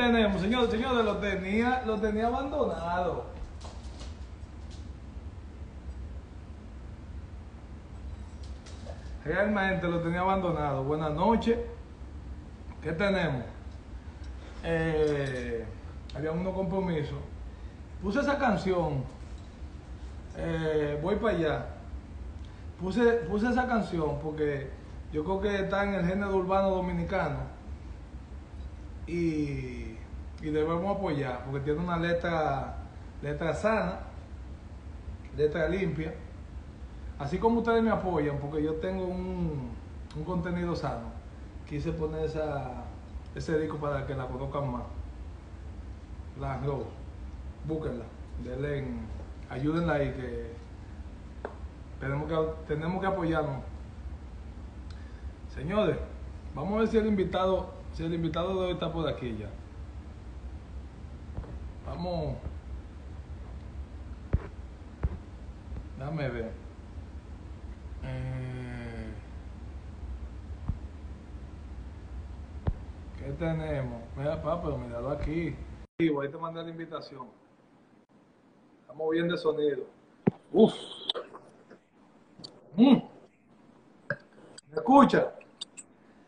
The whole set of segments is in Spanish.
tenemos, señores? Señores, lo tenía, lo tenía abandonado. Realmente lo tenía abandonado. Buenas noches. ¿Qué tenemos? Eh, había unos compromisos. Puse esa canción. eh, voy para allá. Puse, puse esa canción porque yo creo que está en el género urbano dominicano. Y, y debemos apoyar porque tiene una letra, letra sana, letra limpia. Así como ustedes me apoyan, porque yo tengo un, un contenido sano, quise poner esa, ese disco para que la conozcan más. La Rose, búsquenla, denle, en- ayúdenla ahí que tenemos que tenemos que apoyarnos. Señores, vamos a ver si el invitado, si el invitado de hoy está por aquí ya. Vamos. Déjame ver. Eh, ¿Qué tenemos? Mira, papá, pero míralo aquí. Sí, voy a te mandar la invitación. Estamos bien de sonido. Uf. Mm. ¿Me escucha?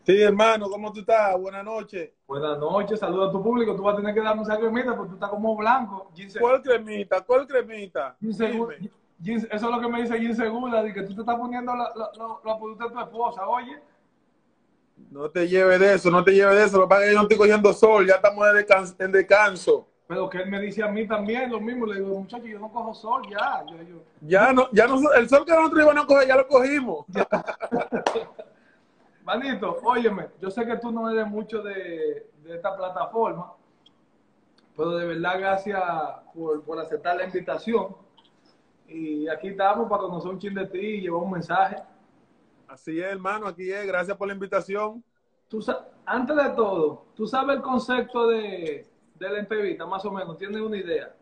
Sí, hermano, ¿cómo tú estás? Buenas noches. Buenas noches, saludos a tu público. Tú vas a tener que darme un cremita porque tú estás como blanco. ¿Cuál cremita? ¿Cuál cremita? Gin Segura- Dime. Gin- eso es lo que me dice Gin Segura, de que tú te estás poniendo la- la- la- de tu esposa, oye. No te lleves de eso, no te lleves de eso. Lo que pasa es que yo no estoy cogiendo sol, ya estamos en descanso. En descanso. Pero que él me dice a mí también lo mismo. Le digo, muchacho, yo no cojo sol ya. Yo, yo- Ya no, ya no, el sol que nosotros íbamos a coger, ya lo cogimos. Manito, óyeme, yo sé que tú no eres mucho de, de esta plataforma, pero de verdad gracias por, por aceptar la invitación. Y aquí estamos para conocer un chin de ti y llevar un mensaje. Así es, hermano, aquí es. Gracias por la invitación. Tú, antes de todo, ¿tú sabes el concepto de, de la entrevista, más o menos? ¿Tienes una idea?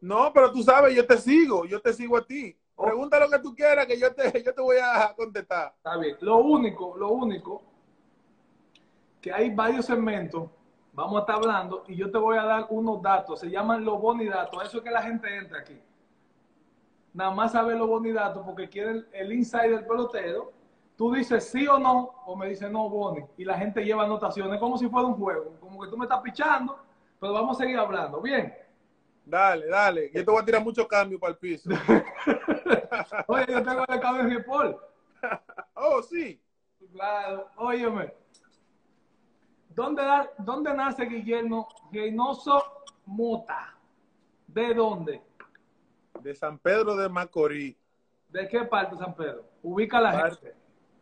No, pero tú sabes, yo te sigo, yo te sigo a ti. Pregunta lo que tú quieras, que yo te, yo te voy a contestar. Está bien. Lo único, lo único, que hay varios segmentos, vamos a estar hablando, y yo te voy a dar unos datos, se llaman los bonidatos, eso es que la gente entra aquí. Nada más sabe los bonidatos porque quieren el inside del pelotero. Tú dices sí o no, o me dice no, Boni, y la gente lleva anotaciones como si fuera un juego, como que tú me estás pichando, pero vamos a seguir hablando. Bien. Dale, dale. Yo te voy a tirar mucho cambio para el piso. Oye, yo tengo el cabello de Paul. Oh, sí. Claro, óyeme. ¿Dónde, da- ¿Dónde nace Guillermo Reynoso Mota? ¿De dónde? De San Pedro de Macorís. ¿De qué parte, San Pedro? Ubica la Bar- gente.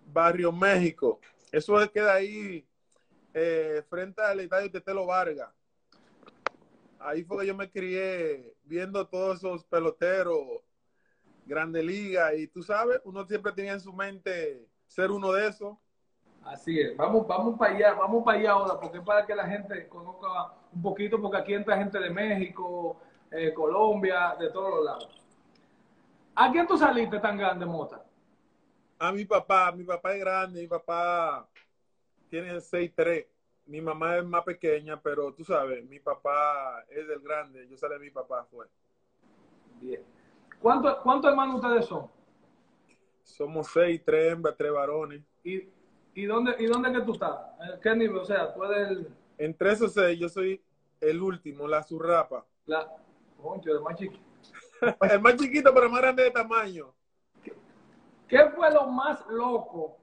Barrio México. Eso queda ahí eh, frente al estadio Tetelo Vargas. Ahí fue que yo me crié viendo todos esos peloteros, Grande Liga, y tú sabes, uno siempre tenía en su mente ser uno de esos. Así es. Vamos, vamos para allá, vamos para allá ahora, porque es para que la gente conozca un poquito, porque aquí entra gente de México, eh, Colombia, de todos los lados. ¿A quién tú saliste tan grande, Mota? A mi papá, mi papá es grande, mi papá tiene 6'3". Mi mamá es más pequeña, pero tú sabes, mi papá es del grande. Yo salí de mi papá, fue. Bien. ¿Cuántos cuántos hermanos ustedes son? Somos seis, tres hembras, tres varones. ¿Y, y dónde y dónde que tú estás? ¿En qué nivel? O sea, tú eres el, Entre esos seis, yo soy el último, la zurrapa. la, concho, el más chiquito. El más chiquito, pero más grande de tamaño. ¿Qué fue lo más loco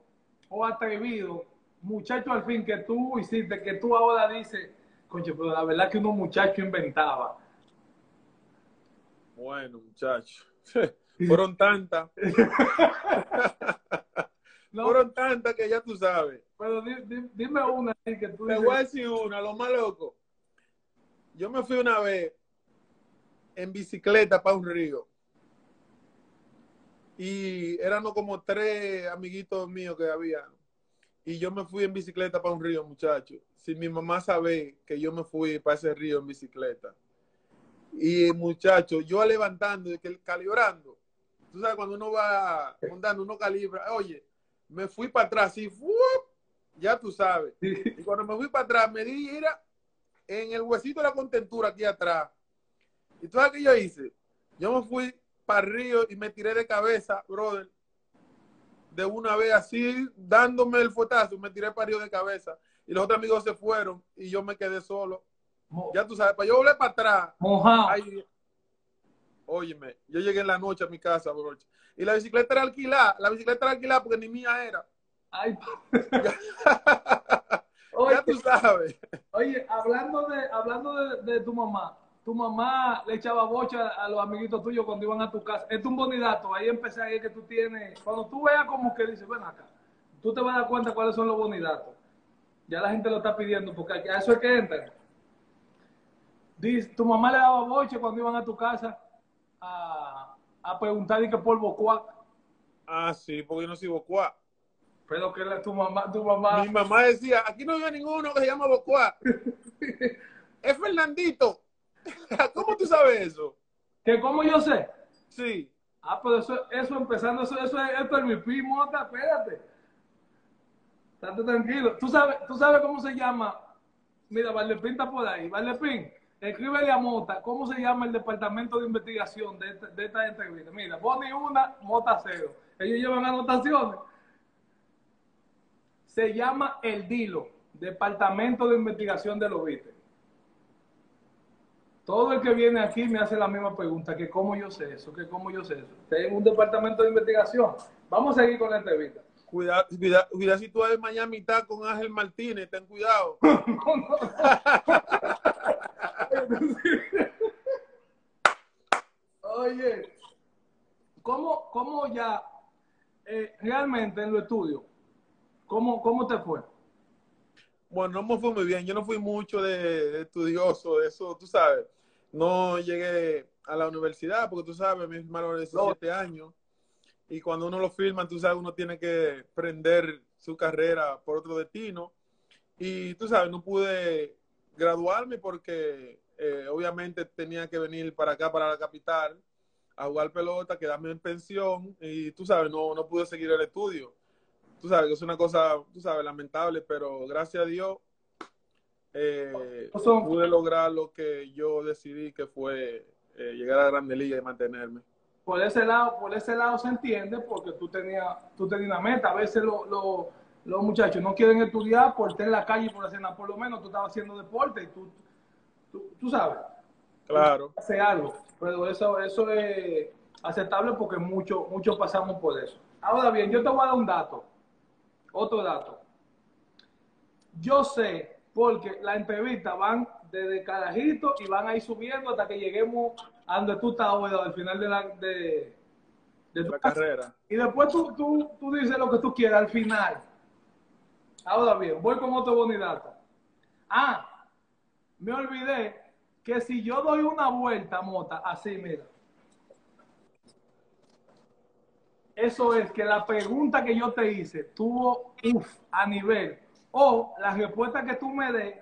o atrevido, muchacho al fin, que tú hiciste, que tú ahora dices, concho, pero la verdad que uno muchacho inventaba? Bueno, muchachos. Fueron tantas. No, Fueron tantas que ya tú sabes. pero di- di- dime una que tú Te dices, voy a decir una, lo más loco. Yo me fui una vez en bicicleta para un río. Y éramos como tres amiguitos míos que había. Y yo me fui en bicicleta para un río, muchachos. Si mi mamá sabe que yo me fui para ese río en bicicleta. Y muchachos, yo levantando, calibrando. Tú sabes, cuando uno va montando, uno calibra. Oye, me fui para atrás y ¡fuop! ya tú sabes. Y cuando me fui para atrás, me di, mira, en el huesito de la contentura aquí atrás. ¿Y tú sabes qué yo hice? Yo me fui para el río y me tiré de cabeza, brother. De una vez así, dándome el fuetazo, me tiré río de cabeza. Y los otros amigos se fueron y yo me quedé solo. Mo- Ya tú sabes, para yo volver para atrás. Mojado. Óyeme, yo llegué en la noche a mi casa, broche. Y la bicicleta era alquilada. La bicicleta era alquilada porque ni mía era. Ay, oye, Ya tú sabes. oye, hablando de, hablando de, de tu mamá, tu mamá le echaba bocha a los amiguitos tuyos cuando iban a tu casa. Esto es un bonidato. Ahí empecé a ver que tú tienes. Cuando tú veas como que dices, ven acá, tú te vas a dar cuenta cuáles son los bonidatos. Ya la gente lo está pidiendo porque aquí- a eso es que entran. Dice, tu mamá le daba boche cuando iban a tu casa a, a preguntar y que por bocuá. Ah, sí, porque yo no soy bocuá. Pero que la- tu mamá, tu mamá. Mi mamá decía, aquí no vive ninguno que se llama bocuá. es Fernandito. ¿Cómo tú sabes eso? Que como yo sé. Sí. Ah, pero eso, eso empezando, eso, eso es esto es mi primo, mota, espérate. Estate tranquilo. ¿Tú sabes, tú sabes cómo se llama. Mira, Valepín está por ahí. Valepín, escríbele a Mota cómo se llama el departamento de investigación de, esta- de esta entrevista. Mira, Boni una, Mota cero. Ellos llevan anotaciones. Se llama el DILO, Departamento de Investigación de los Viste. Todo el que viene aquí me hace la misma pregunta, que cómo yo sé eso, que cómo yo sé eso. Tengo un departamento de investigación. Vamos a seguir con la entrevista. Cuidado, cuidado, cuidado si tú en Miami estás con Ángel Martínez, ten cuidado. Oye, ¿cómo, cómo ya eh, realmente en los estudios, cómo, cómo te fue? Bueno, no me fue muy bien. Yo no fui mucho de, de estudioso, de eso, tú sabes. No llegué a la universidad porque tú sabes, mi hermano de 17 años. Y cuando uno lo firma, tú sabes, uno tiene que prender su carrera por otro destino. Y tú sabes, no pude graduarme porque eh, obviamente tenía que venir para acá, para la capital, a jugar pelota, quedarme en pensión. Y tú sabes, no, no pude seguir el estudio tú sabes que es una cosa, tú sabes, lamentable, pero gracias a Dios eh, pude lograr lo que yo decidí, que fue eh, llegar a la Grande Liga y mantenerme. Por ese lado, por ese lado se entiende porque tú tenías, tú tenías una meta. A veces lo- lo- los muchachos no quieren estudiar por estar en la calle y por hacer nada. Por lo menos tú estabas haciendo deporte y tú, tú, tú sabes. Claro, algo. Pero eso, eso es aceptable porque muchos muchos pasamos por eso. Ahora bien, yo te voy a dar un dato. Otro dato. Yo sé, porque las entrevistas van desde carajito y van a ir subiendo hasta que lleguemos a donde tú estás ahora, al final de la, de, de tu la carrera. Y después tú, tú, tú dices lo que tú quieras al final. Ahora bien, voy con otro bonidato. Ah, me olvidé que si yo doy una vuelta, Mota, así, mira. Eso es que la pregunta que yo te hice tuvo uf, a nivel. O la respuesta que tú me des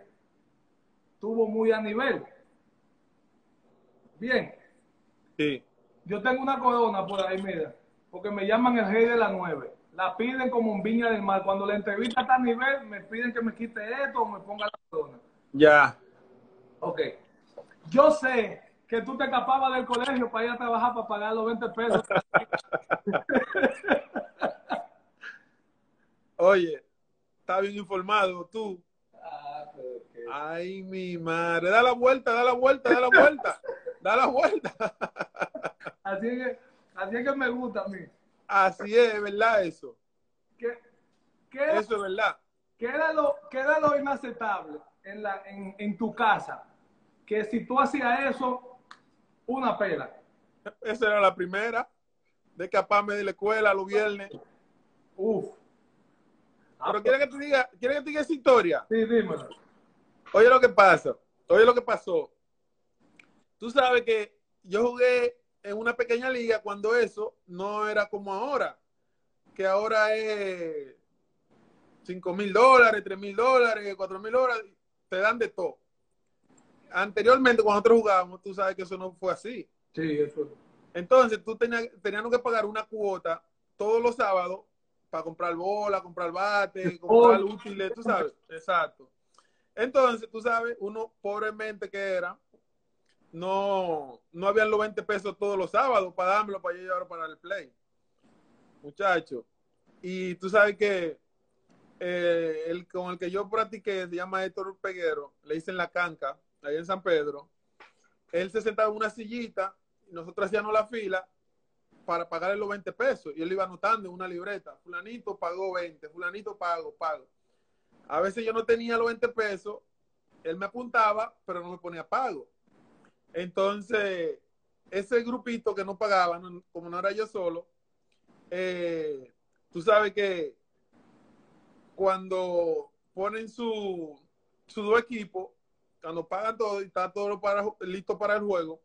tuvo muy a nivel. Bien. Sí, Yo tengo una corona por ahí, mira, porque me llaman el rey de la nueve. La piden como un viña del mar. Cuando la entrevista está a nivel, me piden que me quite esto o me ponga la corona. ya. Ok. Yo sé que tú te escapabas del colegio para ir a trabajar para pagar los 20 pesos. Oye, está bien informado tú. Ah, pero Ay, mi madre. Da la vuelta, da la vuelta, da la vuelta. Da la vuelta. Así es que, así es que me gusta a mí. Así es, ¿verdad? Eso. ¿Qué, qué era, Eso es verdad. qué era lo, qué era lo inaceptable en, la, en, en tu casa? Que si tú hacías eso, una pela. Esa era la primera. De escaparme de la escuela los viernes. Uf. Pero ¿quieres que te diga, ¿quieres que te diga esa historia? Sí, dímelo. Oye lo que pasa. Oye lo que pasó. Tú sabes que yo jugué en una pequeña liga cuando eso no era como ahora. Que ahora es 5 mil dólares, 3 mil dólares, 4 mil dólares. Te dan de todo. Anteriormente, cuando nosotros jugábamos, tú sabes que eso no fue así. Sí, eso. Entonces, tú tenías, teníamos que pagar una cuota todos los sábados para comprar bola, comprar bate, comprar útiles, tú sabes. Exacto. Entonces, tú sabes, uno pobremente que era, no, no habían los 20 pesos todos los sábados para dármelo para yo llevarlo para el play. Muchacho. Y tú sabes que eh, el con el que yo practiqué se llama Héctor Peguero, le dicen la canca, ahí en San Pedro. Él se sentaba en una sillita nosotros hacíamos la fila para pagarle los 20 pesos. Y él iba anotando en una libreta. Fulanito pagó 20, fulanito pago, pago. A veces yo no tenía los 20 pesos, él me apuntaba, pero no me ponía pago. Entonces, ese grupito que no pagaba, como no era yo solo, eh, tú sabes que cuando ponen su, su dos equipos, cuando pagan todo y está todo para, listo para el juego,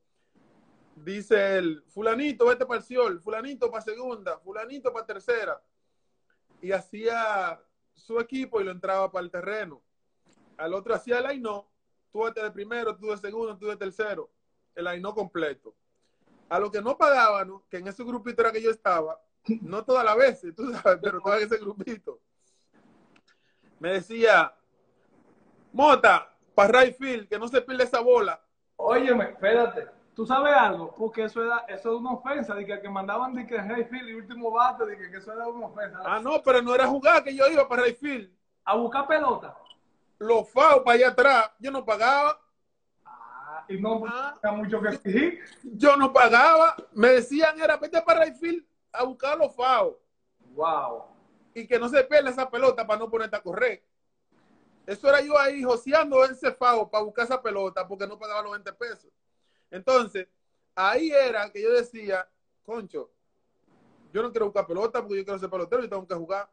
dice el fulanito, vete para el Ciol, fulanito para segunda, fulanito para tercera. Y hacía su equipo y lo entraba para el terreno. Al otro hacía el Aino, tú vete de primero, tú de segundo, tú de tercero. El Aino completo. A lo que no pagaban, que en ese grupito era que yo estaba, no todas las veces, tú sabes, pero todo ese grupito. Me decía, Mota, para Rayfield, que no se pierda esa bola. Óyeme, espérate, tú sabes algo, porque eso era, eso es una ofensa, de que, que mandaban de que Rayfield y último bate, de que, eso era una ofensa. Ah, no, pero no era jugar que yo iba para Rayfield. A buscar pelota. Los FAO para allá atrás, yo no pagaba. Ah, y no ah, mucho que exigir. Yo no pagaba. Me decían, era, vete para Rayfield a buscar los FAO. Wow. Y que no se pierda esa pelota para no ponerte a correr. Eso era yo ahí joseando ese FAO para buscar esa pelota porque no pagaba los 20 pesos. Entonces, ahí era que yo decía, concho, yo no quiero buscar pelota porque yo quiero ser pelotero y tengo que jugar.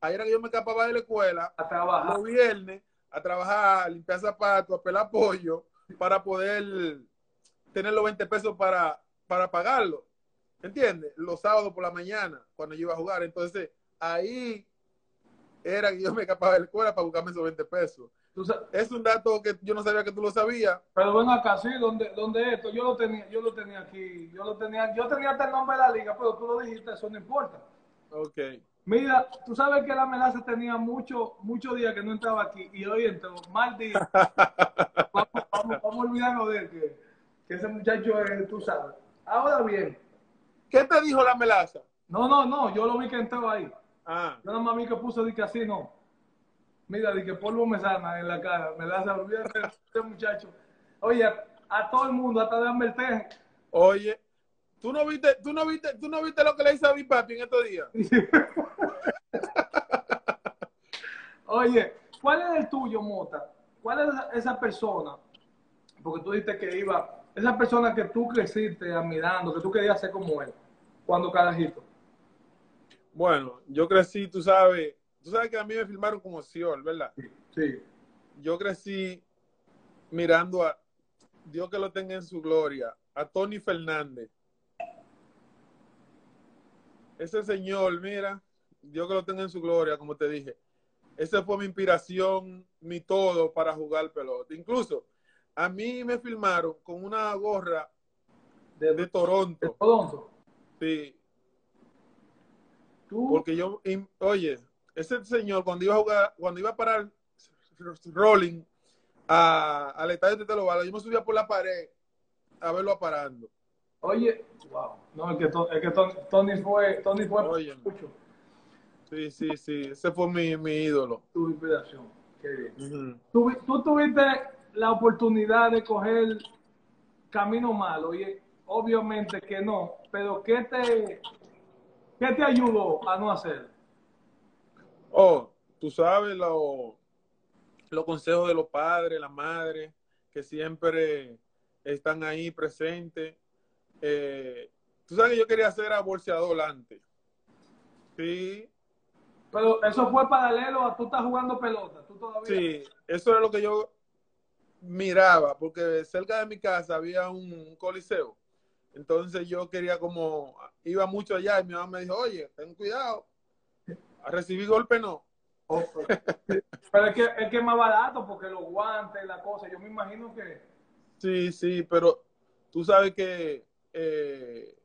Ahí era que yo me escapaba de la escuela a trabajar los viernes, a trabajar, a limpiar zapatos, a pelar pollo, para poder tener los 20 pesos para, para pagarlo. ¿Entiendes? Los sábados por la mañana, cuando yo iba a jugar. Entonces, ahí era que yo me escapaba de la escuela para buscarme esos 20 pesos. Es un dato que yo no sabía que tú lo sabías. Pero bueno, acá sí, donde, donde esto, yo lo tenía, yo lo tenía aquí, yo lo tenía, yo tenía hasta el nombre de la liga, pero tú lo dijiste, eso no importa. Ok. Mira, tú sabes que la melaza tenía muchos mucho días que no entraba aquí y hoy entró, mal día. vamos, vamos, vamos, a olvidarnos de él, que, que ese muchacho es, tú sabes. Ahora bien, ¿Qué te dijo la melaza? No, no, no, yo lo vi que entró ahí. Ah. Yo nada más vi que puso de que así, no. Mira, de que polvo me sana en la cara. Melaza, olvídate de este muchacho. Oye, a todo el mundo, hasta de Amberteje. Oye, ¿tú no viste, tú no viste, tú no viste lo que le hizo a mi papi en estos días? Oye, ¿cuál es el tuyo, Mota? ¿Cuál es esa persona? Porque tú dijiste que iba esa persona que tú creciste admirando, que tú querías ser como él, cuando carajito? Bueno, yo crecí, tú sabes, tú sabes que a mí me filmaron como Siol, ¿verdad? Sí. Yo crecí mirando a, Dios que lo tenga en su gloria, a Tony Fernández. Ese señor, mira, Dios que lo tenga en su gloria, como te dije. Esa fue mi inspiración, mi todo para jugar pelota. Incluso a mí me filmaron con una gorra de, Toronto. ¿De Toronto? Sí. Porque yo, oye, ese señor cuando iba a jugar, cuando iba a parar rolling al estadio de Telovalo, yo me subía por la pared a verlo parando. Oye, wow. No, es que, es que Tony fue, Tony fue oye, mucho. Sí, sí, sí. Ese fue mi, mi ídolo. Tu inspiración. Qué bien. ¿Tú, tú tuviste la oportunidad de coger camino malo? Y obviamente que no, pero ¿qué te, qué te ayudó a no hacer? Oh, tú sabes los los consejos de los padres, la madre, que siempre están ahí presentes. Eh, tú sabes que yo quería ser abolseador antes. Sí. Pero eso fue paralelo a tú estás jugando pelota, tú todavía. Sí, eso era lo que yo miraba, porque cerca de mi casa había un coliseo. Entonces yo quería como, iba mucho allá y mi mamá me dijo, oye, ten cuidado, a recibir golpe no. pero es que, es que es más barato porque los guantes, la cosa, yo me imagino que... Sí, sí, pero tú sabes que eh,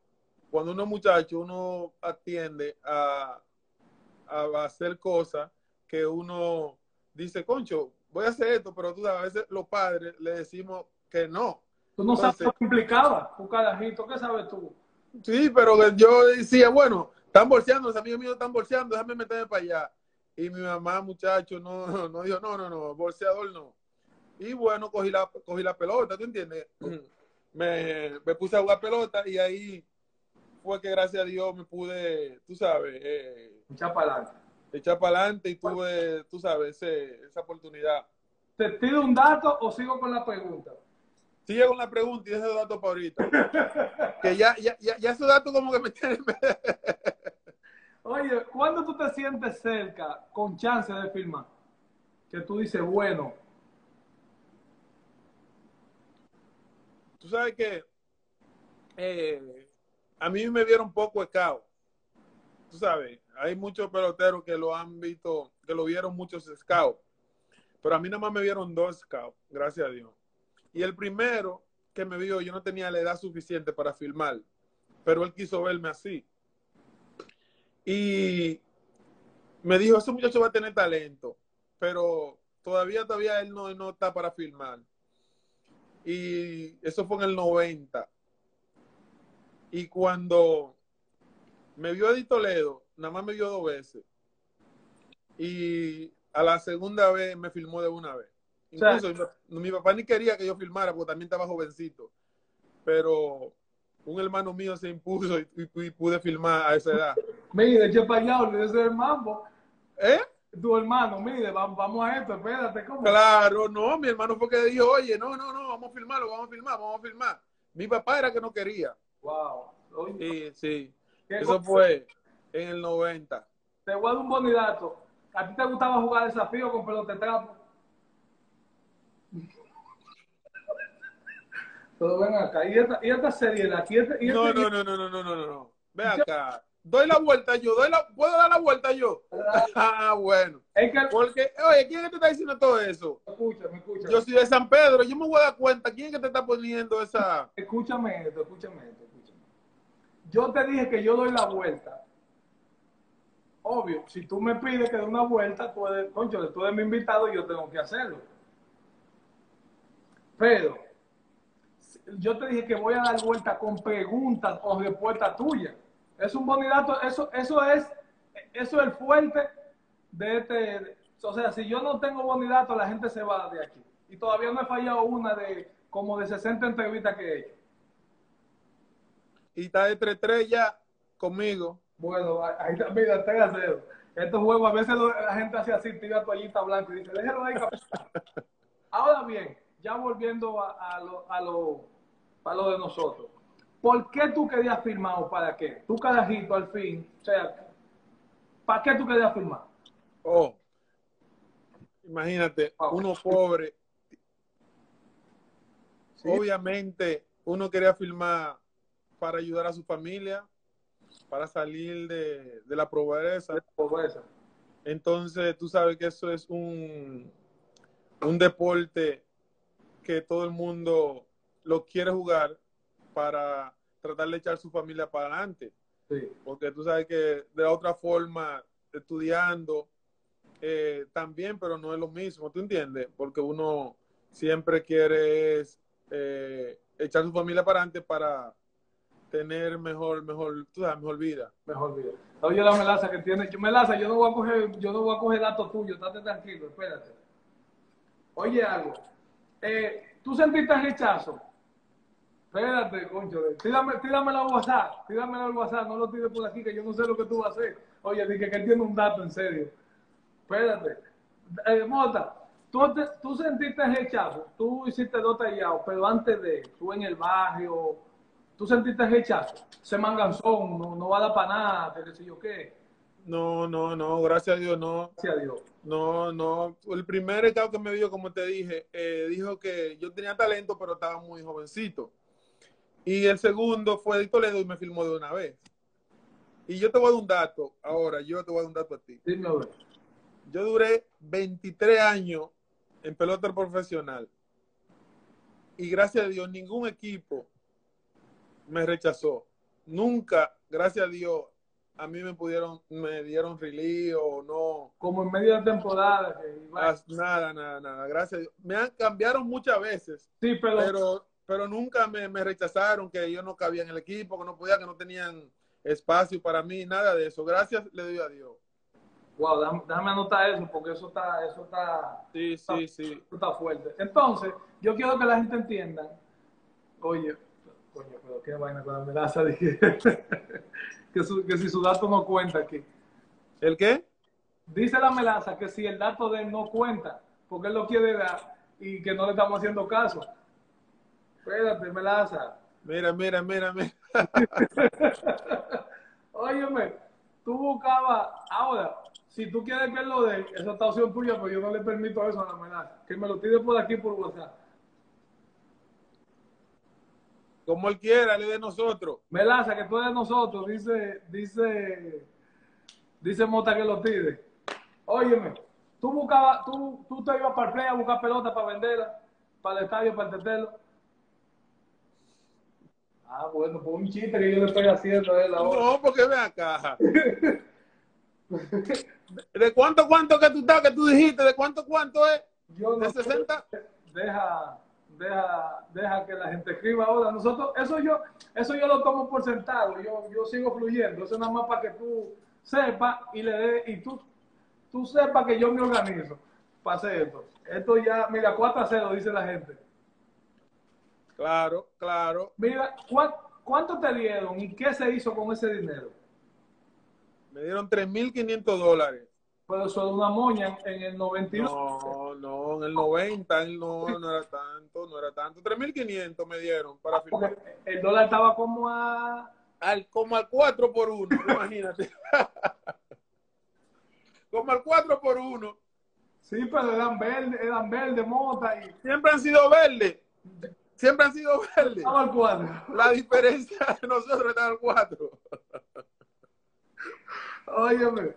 cuando uno es muchacho, uno atiende a, a hacer cosas que uno dice, concho, voy a hacer esto, pero tú sabes, a veces los padres le decimos que no. Tú no sabes lo que implicaba, un carajito, ¿qué sabes tú? Sí, pero yo decía, bueno, están bolseando, los amigos míos están bolseando, déjame meterme para allá. Y mi mamá, muchacho, no, no, no dijo, no, no, no, bolseador no. Y bueno, cogí la, cogí la pelota, ¿tú entiendes? Me, me puse a jugar pelota y ahí fue que gracias a Dios me pude, tú sabes, eh, Echa para adelante. echar para adelante y tuve, tú sabes, ese- esa oportunidad. ¿Te tiro un dato o sigo con la pregunta? Sigue con la pregunta y ese dato para ahorita. que ya, ya, ya, ya esos datos como que me tienen... Oye, ¿cuándo tú te sientes cerca, con chance de filmar? Que tú dices, bueno, Tú sabes que eh, a mí me vieron poco scout. Tú sabes, hay muchos peloteros que lo han visto, que lo vieron muchos scouts. Pero a mí nada más me vieron dos scouts, gracias a Dios. Y el primero que me vio, yo no tenía la edad suficiente para filmar, pero él quiso verme así. Y me dijo, ese muchacho va a tener talento, pero todavía, todavía él no, está para filmar. Y eso fue en el 90. Y cuando me vio Eddie Toledo, nada más me vio dos veces. Y a la segunda vez me filmó de una vez. O sea- Incluso mi, mi papá ni quería que yo filmara porque también estaba jovencito. Pero un hermano mío se impuso y, y- y pude filmar a esa edad. mire, eche para allá, olvídese del mambo. ¿Eh? Tu hermano, mire, vamos, a esto, espérate, ¿cómo? Claro, no, mi hermano fue que dijo, oye, no, no, no, vamos a filmarlo, vamos a filmar, vamos a filmar. Mi papá era que no quería. Wow. Oye, Sí, sí. Eso cosa. fue en el 90. Te voy a dar un bonidato. ¿A ti te gustaba jugar desafío con pelota de trapo? Pero ven acá, y esta, y esta seriedad, aquí este, y No, no, no, no, no, no, no, no, no. Ve acá. Doy la vuelta yo, doy la, ¿puedo dar la vuelta yo? Ah, bueno. Es que, Porque, oye, ¿quién es que te está diciendo todo eso? escúchame, escúchame. Yo soy de San Pedro, yo me voy a dar cuenta. ¿Quién es que te está poniendo esa? Escúchame esto, escúchame esto, escúchame. Yo te dije que yo doy la vuelta. Obvio, si tú me pides que dé una vuelta, tú eres, concho, tú eres mi invitado y yo tengo que hacerlo. Pero, yo te dije que voy a dar vuelta con preguntas o respuestas tuyas. Es un bonidato, eso, eso es, eso es el fuerte de este. O sea, si yo no tengo bonidato, la gente se va de aquí. Y todavía no he fallado una de como de 60 entrevistas que he hecho. Y está de 3-3 ya conmigo. Bueno, ahí está, mira, está acero. Estos juegos a veces la gente hace así, tira toallita blanca y dice, déjalo ahí. capitán". Ahora bien, ya volviendo a, a lo, a, lo, a lo de nosotros. ¿Por qué tú querías firmar o para qué? Tú carajito al fin, o sea, ¿para qué tú querías firmar? Oh, imagínate, uno pobre. Sí. Obviamente, uno quería filmar para ayudar a su familia, para salir de, de la pobreza. Pobreza. Entonces, tú sabes que eso es un, un deporte que todo el mundo lo quiere jugar para tratar de echar su familia para adelante. Sí. Porque tú sabes que de la otra forma, estudiando, eh, también, pero no es lo mismo, ¿tú entiendes? Porque uno siempre quiere eh, echar su familia para adelante para tener mejor, mejor, tú sabes, mejor vida. Mejor vida. Oye, la melaza que tiene. Yo, melaza, yo no voy a coger, yo no voy a coger datos tuyos, estate tranquilo, espérate. Oye, algo. Eh, ¿Tú sentiste rechazo? Espérate, concho. Tírame, tírame la WhatsApp, tírame el WhatsApp, no lo tires por aquí, que yo no sé lo que tú vas a hacer. Oye, dije que él tiene un dato en serio. Espérate. Eh, Mota, ¿tú, te- tú sentiste rechazo, tú hiciste dos tallados, pero antes de, tú en el barrio, tú sentiste rechazo. Ese manganzón, no, no va a dar para nada, qué sé yo qué. No, no, no, gracias a Dios, no. Gracias a Dios. No, no. El primer scout que me vio, como te dije, eh, dijo que yo tenía talento, pero estaba muy jovencito. Y el segundo fue de Toledo y me filmó de una vez. Y yo te voy a dar un dato, ahora, yo te voy a dar un dato a ti. Ver. Yo duré 23 años en pelota profesional. Y gracias a Dios, ningún equipo me rechazó. Nunca, gracias a Dios, a mí me pudieron, me dieron release o no. Como en medio de temporada. Que Nada, nada, nada. Gracias. a Dios. Me han cambiaron muchas veces, sí, pero, pero, pero nunca me, me rechazaron que yo no cabía en el equipo, que no podía, que no tenían espacio para mí, nada de eso. Gracias le doy a Dios. wow, déjame, déjame anotar eso porque eso está, eso está, Sí, sí, sí. eso está fuerte. Entonces, yo quiero que la gente entienda, oye, coño, pero qué vaina con la amenaza, dije, que, su- que si su dato no cuenta aquí. ¿El qué? Dice la melaza que si el dato de él no cuenta, porque él lo quiere dar y que no le estamos haciendo caso. Espérate, melaza. Mira, mira, mira, mira. Óyeme, tú buscabas, ahora, si tú quieres que él lo dé, esa está opción tuya, pero yo no le permito eso a la melaza. Que me lo tire por aquí por WhatsApp. Como él quiera, le de nosotros. Melaza, que tú eres de nosotros, dice, dice, dice Mota que lo tire. Óyeme, tú buscabas, tú, tú te ibas para el play a buscar pelota para venderla, para el estadio, para el tetelo. Ah, bueno, pues un chiste que yo le estoy haciendo a él ahora. No, porque ve acá. ¿De cuánto, cuánto que tú estás, que tú dijiste? ¿De cuánto, cuánto es? Yo ¿De no sé. 60? deja, deja, deja que la gente escriba ahora. Nosotros, eso yo, eso yo lo tomo por sentado, yo, yo sigo fluyendo, eso es nada más para que tú sepas y le y tú, tú sepas que yo me organizo para hacer esto. Esto ya, mira, 4 a 0, dice la gente. Claro, claro. Mira, ¿cuán- ¿cuánto te dieron y qué se hizo con ese dinero? Me dieron 3.500 dólares. Pero eso es una moña en el 91. No, no, en el 90, en- no, no era tanto, no era tanto. 3.500 me dieron para firmar. Porque el dólar estaba como a Al, como al 4 por 1, imagínate. como al 4 por 1. Sí, pero eran verdes, eran verdes, mota y Siempre han sido verdes. Siempre han sido verdes. estaba al cuadro. La diferencia de nosotros está al 4. Óyeme,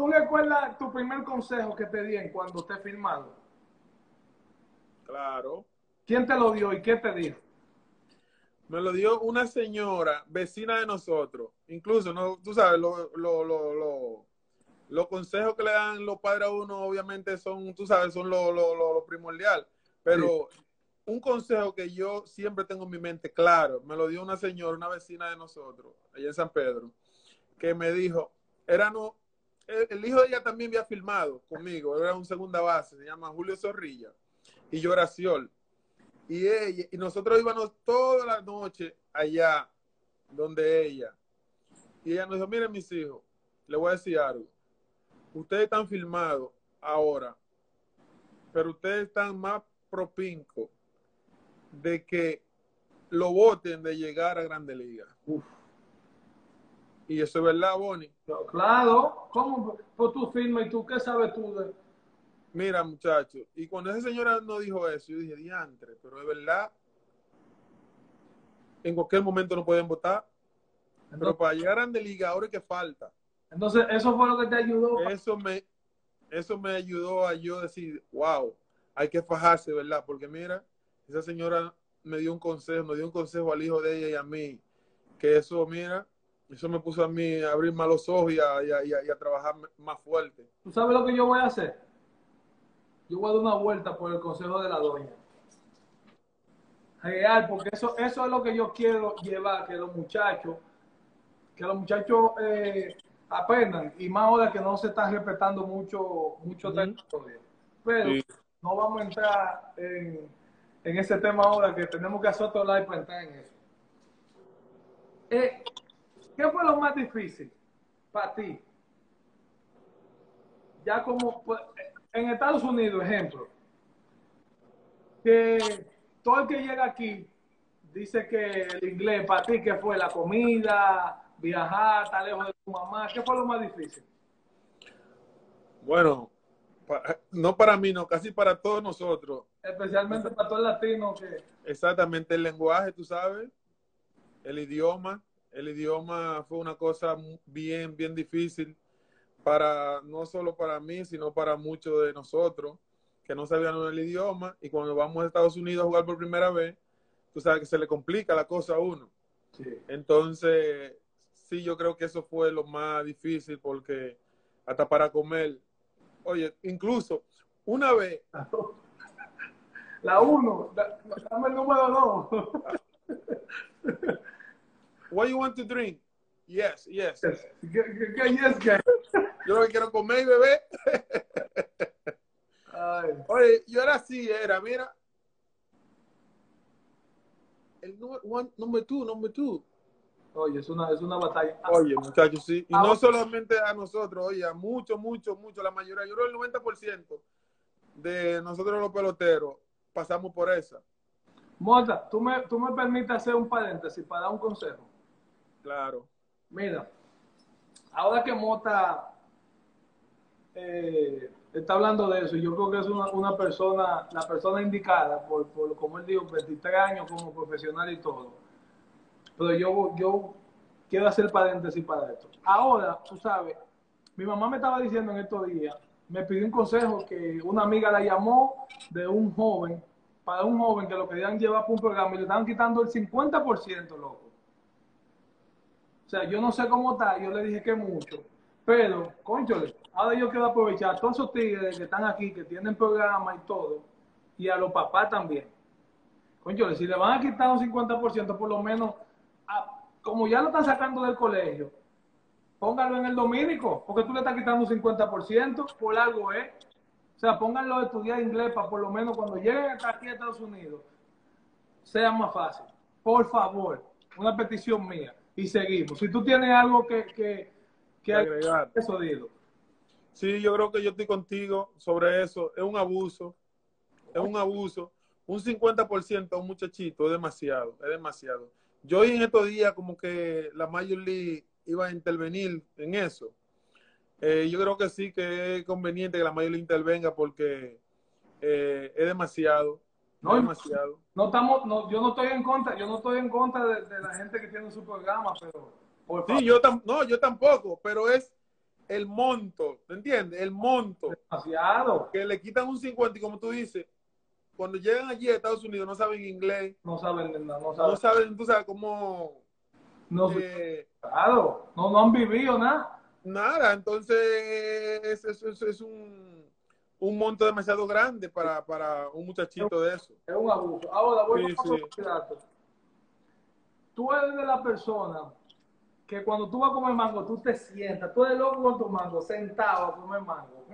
¿tú, ¿tú recuerdas tu primer consejo que te di cuando te firmado? Claro. ¿Quién te lo dio y qué te dijo? Me lo dio una señora vecina de nosotros. Incluso, no, tú sabes, lo- lo- lo- lo- los consejos que le dan los padres a uno, obviamente, son, tú sabes, son lo, lo- lo- lo primordial. Pero un consejo que yo siempre tengo en mi mente, claro, me lo dio una señora, una vecina de nosotros, allá en San Pedro, que me dijo, era no, el, hijo de ella también había filmado conmigo, era un segunda base, se llama Julio Zorrilla, y yo era Ciol. Y ella, y nosotros íbamos toda la noche allá donde ella. Y ella nos dijo, miren mis hijos, le voy a decir algo. Ustedes están filmados ahora, pero ustedes están más propincos de que lo voten de llegar a Grande Liga. Uf. Y eso es verdad, Bonnie. Claro, ¿cómo? Pues tú firmas y tú, ¿qué sabes tú de Mira, muchachos, y cuando esa señora nos dijo eso, yo dije, diantre, pero es verdad, en cualquier momento no pueden votar, pero para llegar a Grande Liga, ahora es que falta. entonces, eso fue lo que te ayudó. Eso me, eso me ayudó a yo decir, wow, hay que fajarse, ¿verdad? Porque mira, esa señora me dio un consejo, nos dio un consejo al hijo de ella y a mí, que eso, mira, eso me puso a mí a abrir más los ojos y a, y a- y a- y a trabajar más fuerte. ¿Tú sabes lo que yo voy a hacer? Yo voy a dar una vuelta por el consejo de la doña. Real, porque eso, eso es lo que yo quiero llevar, que los muchachos, que los muchachos eh, aprendan, y más ahora que no se están respetando mucho, mucho territorio. Pero Sí. no vamos a entrar en, en ese tema ahora, que tenemos que hacer otro live para entrar en eso. Eh, ¿Qué fue lo más difícil para ti? Ya como en Estados Unidos, ejemplo, que todo el que llega aquí dice que el inglés para ti, ¿qué fue? La comida, viajar, estar lejos de tu mamá, ¿qué fue lo más difícil? Bueno, no para mí, no, casi para todos nosotros. Especialmente para todo el latino que... Exactamente, el lenguaje, tú sabes, el idioma. El idioma fue una cosa bien, bien difícil para, no solo para mí, sino para muchos de nosotros que no sabían el idioma. Y cuando vamos a Estados Unidos a jugar por primera vez, tú sabes que se le complica la cosa a uno. Sí. Entonces, sí, yo creo que eso fue lo más difícil porque hasta para comer, oye, incluso una vez... La uno, dame el número dos. What you want to drink? Yes, yes. ¿Qué, qué, yes, qué? Yo lo que quiero comer y beber. Ay. Oye, yo era así, era, mira. El número one, number two, number two. Oye, es una, es una batalla. Oye, muchachos, sí. Y no solamente a nosotros, oye, a mucho, mucho, mucho, la mayoría, yo creo el 90% de nosotros los peloteros pasamos por esa. Mota, ¿tú me, tú me permites hacer un paréntesis para dar un consejo. Claro. Mira, ahora que Mota eh, está hablando de eso, yo creo que es una, una persona, la persona indicada, por, por, como él dijo, 23 años como profesional y todo. Pero yo, yo quiero hacer paréntesis para esto. Ahora, tú sabes, mi mamá me estaba diciendo en estos días, me pidió un consejo que una amiga la llamó de un joven, para un joven que lo querían llevar para un programa y le estaban quitando el 50%, loco. O sea, yo no sé cómo está, yo le dije que mucho, pero, conchole, ahora yo quiero aprovechar a todos esos tigres que están aquí, que tienen programa y todo, y a los papás también. Conchole, si le van a quitar un 50%, por lo menos, como ya lo están sacando del colegio, póngalo en el dominico, porque tú le estás quitando un 50%, por algo ¿eh? O sea, pónganlo a estudiar inglés para por lo menos cuando lleguen aquí a Estados Unidos, sea más fácil. Por favor, una petición mía y seguimos. Si tú tienes algo que, que, que agregar, eso dilo. Sí, yo creo que yo estoy contigo sobre eso. Es un abuso. Es un abuso. Un 50% a un muchachito es demasiado. Es demasiado. Yo en estos días como que la Major League iba a intervenir en eso. Eh, yo creo que sí que es conveniente que la Major League intervenga porque eh, es demasiado. No, demasiado. No estamos, no, yo no estoy en contra, yo no estoy en contra de, la gente que tiene su programa, pero sí, yo no, yo tampoco, pero es el monto, ¿te entiendes? El monto. Demasiado. Que le quitan un 50 y como tú dices, cuando llegan allí a Estados Unidos no saben inglés. No saben nada, no saben. No saben, tú sabes cómo. No, eh, claro, no, no han vivido nada. Nada, entonces es, es, es un un monto demasiado grande para, para un muchachito de eso. Es un abuso. Ahora, voy a sí. Tú eres de la persona que cuando tú vas a comer mango, tú te sientas, tú eres loco con tu mango, sentado a comer mango.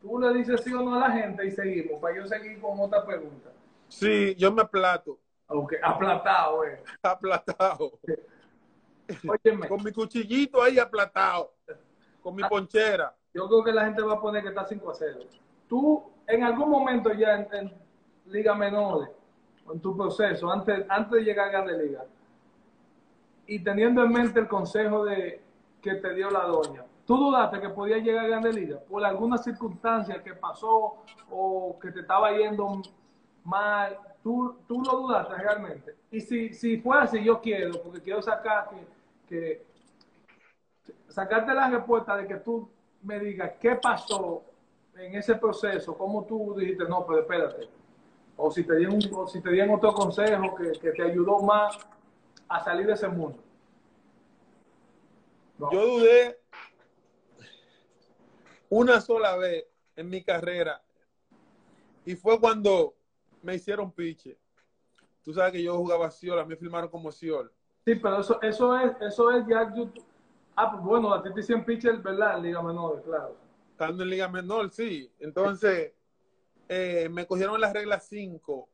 Tú le dices sí o no a la gente y seguimos, para yo seguir con otra pregunta. Sí, yo me aplato. Ok, aplatado, eh. Aplatado. Óyeme. Con mi cuchillito ahí aplatado. Con mi ah. ponchera yo creo que la gente va a poner que está 5 a 0. Tú, en algún momento ya en, Liga Menores, en tu proceso, antes, antes de llegar a Grande Liga, y teniendo en mente el consejo de que te dio la doña, ¿tú dudaste que podía llegar a Grande Liga por alguna circunstancia que pasó o que te estaba yendo mal? ¿Tú, tú lo dudaste realmente? Y si, si fue así, yo quiero, porque quiero sacar que sacarte la respuesta de que tú me diga qué pasó en ese proceso, cómo tú dijiste, no, pero espérate. O si te dieron, si te dieron otro consejo que, te ayudó más a salir de ese mundo. Yo dudé una sola vez en mi carrera y fue cuando me hicieron piche. Tú sabes que yo jugaba Ciol, me filmaron como Ciol. Sí, pero eso, eso es, eso es ya YouTube Ah, pues bueno, a ti te dicen pitcher, ¿verdad? En Liga Menor, claro. Estando en Liga Menor, sí. Entonces, eh, me cogieron las reglas 5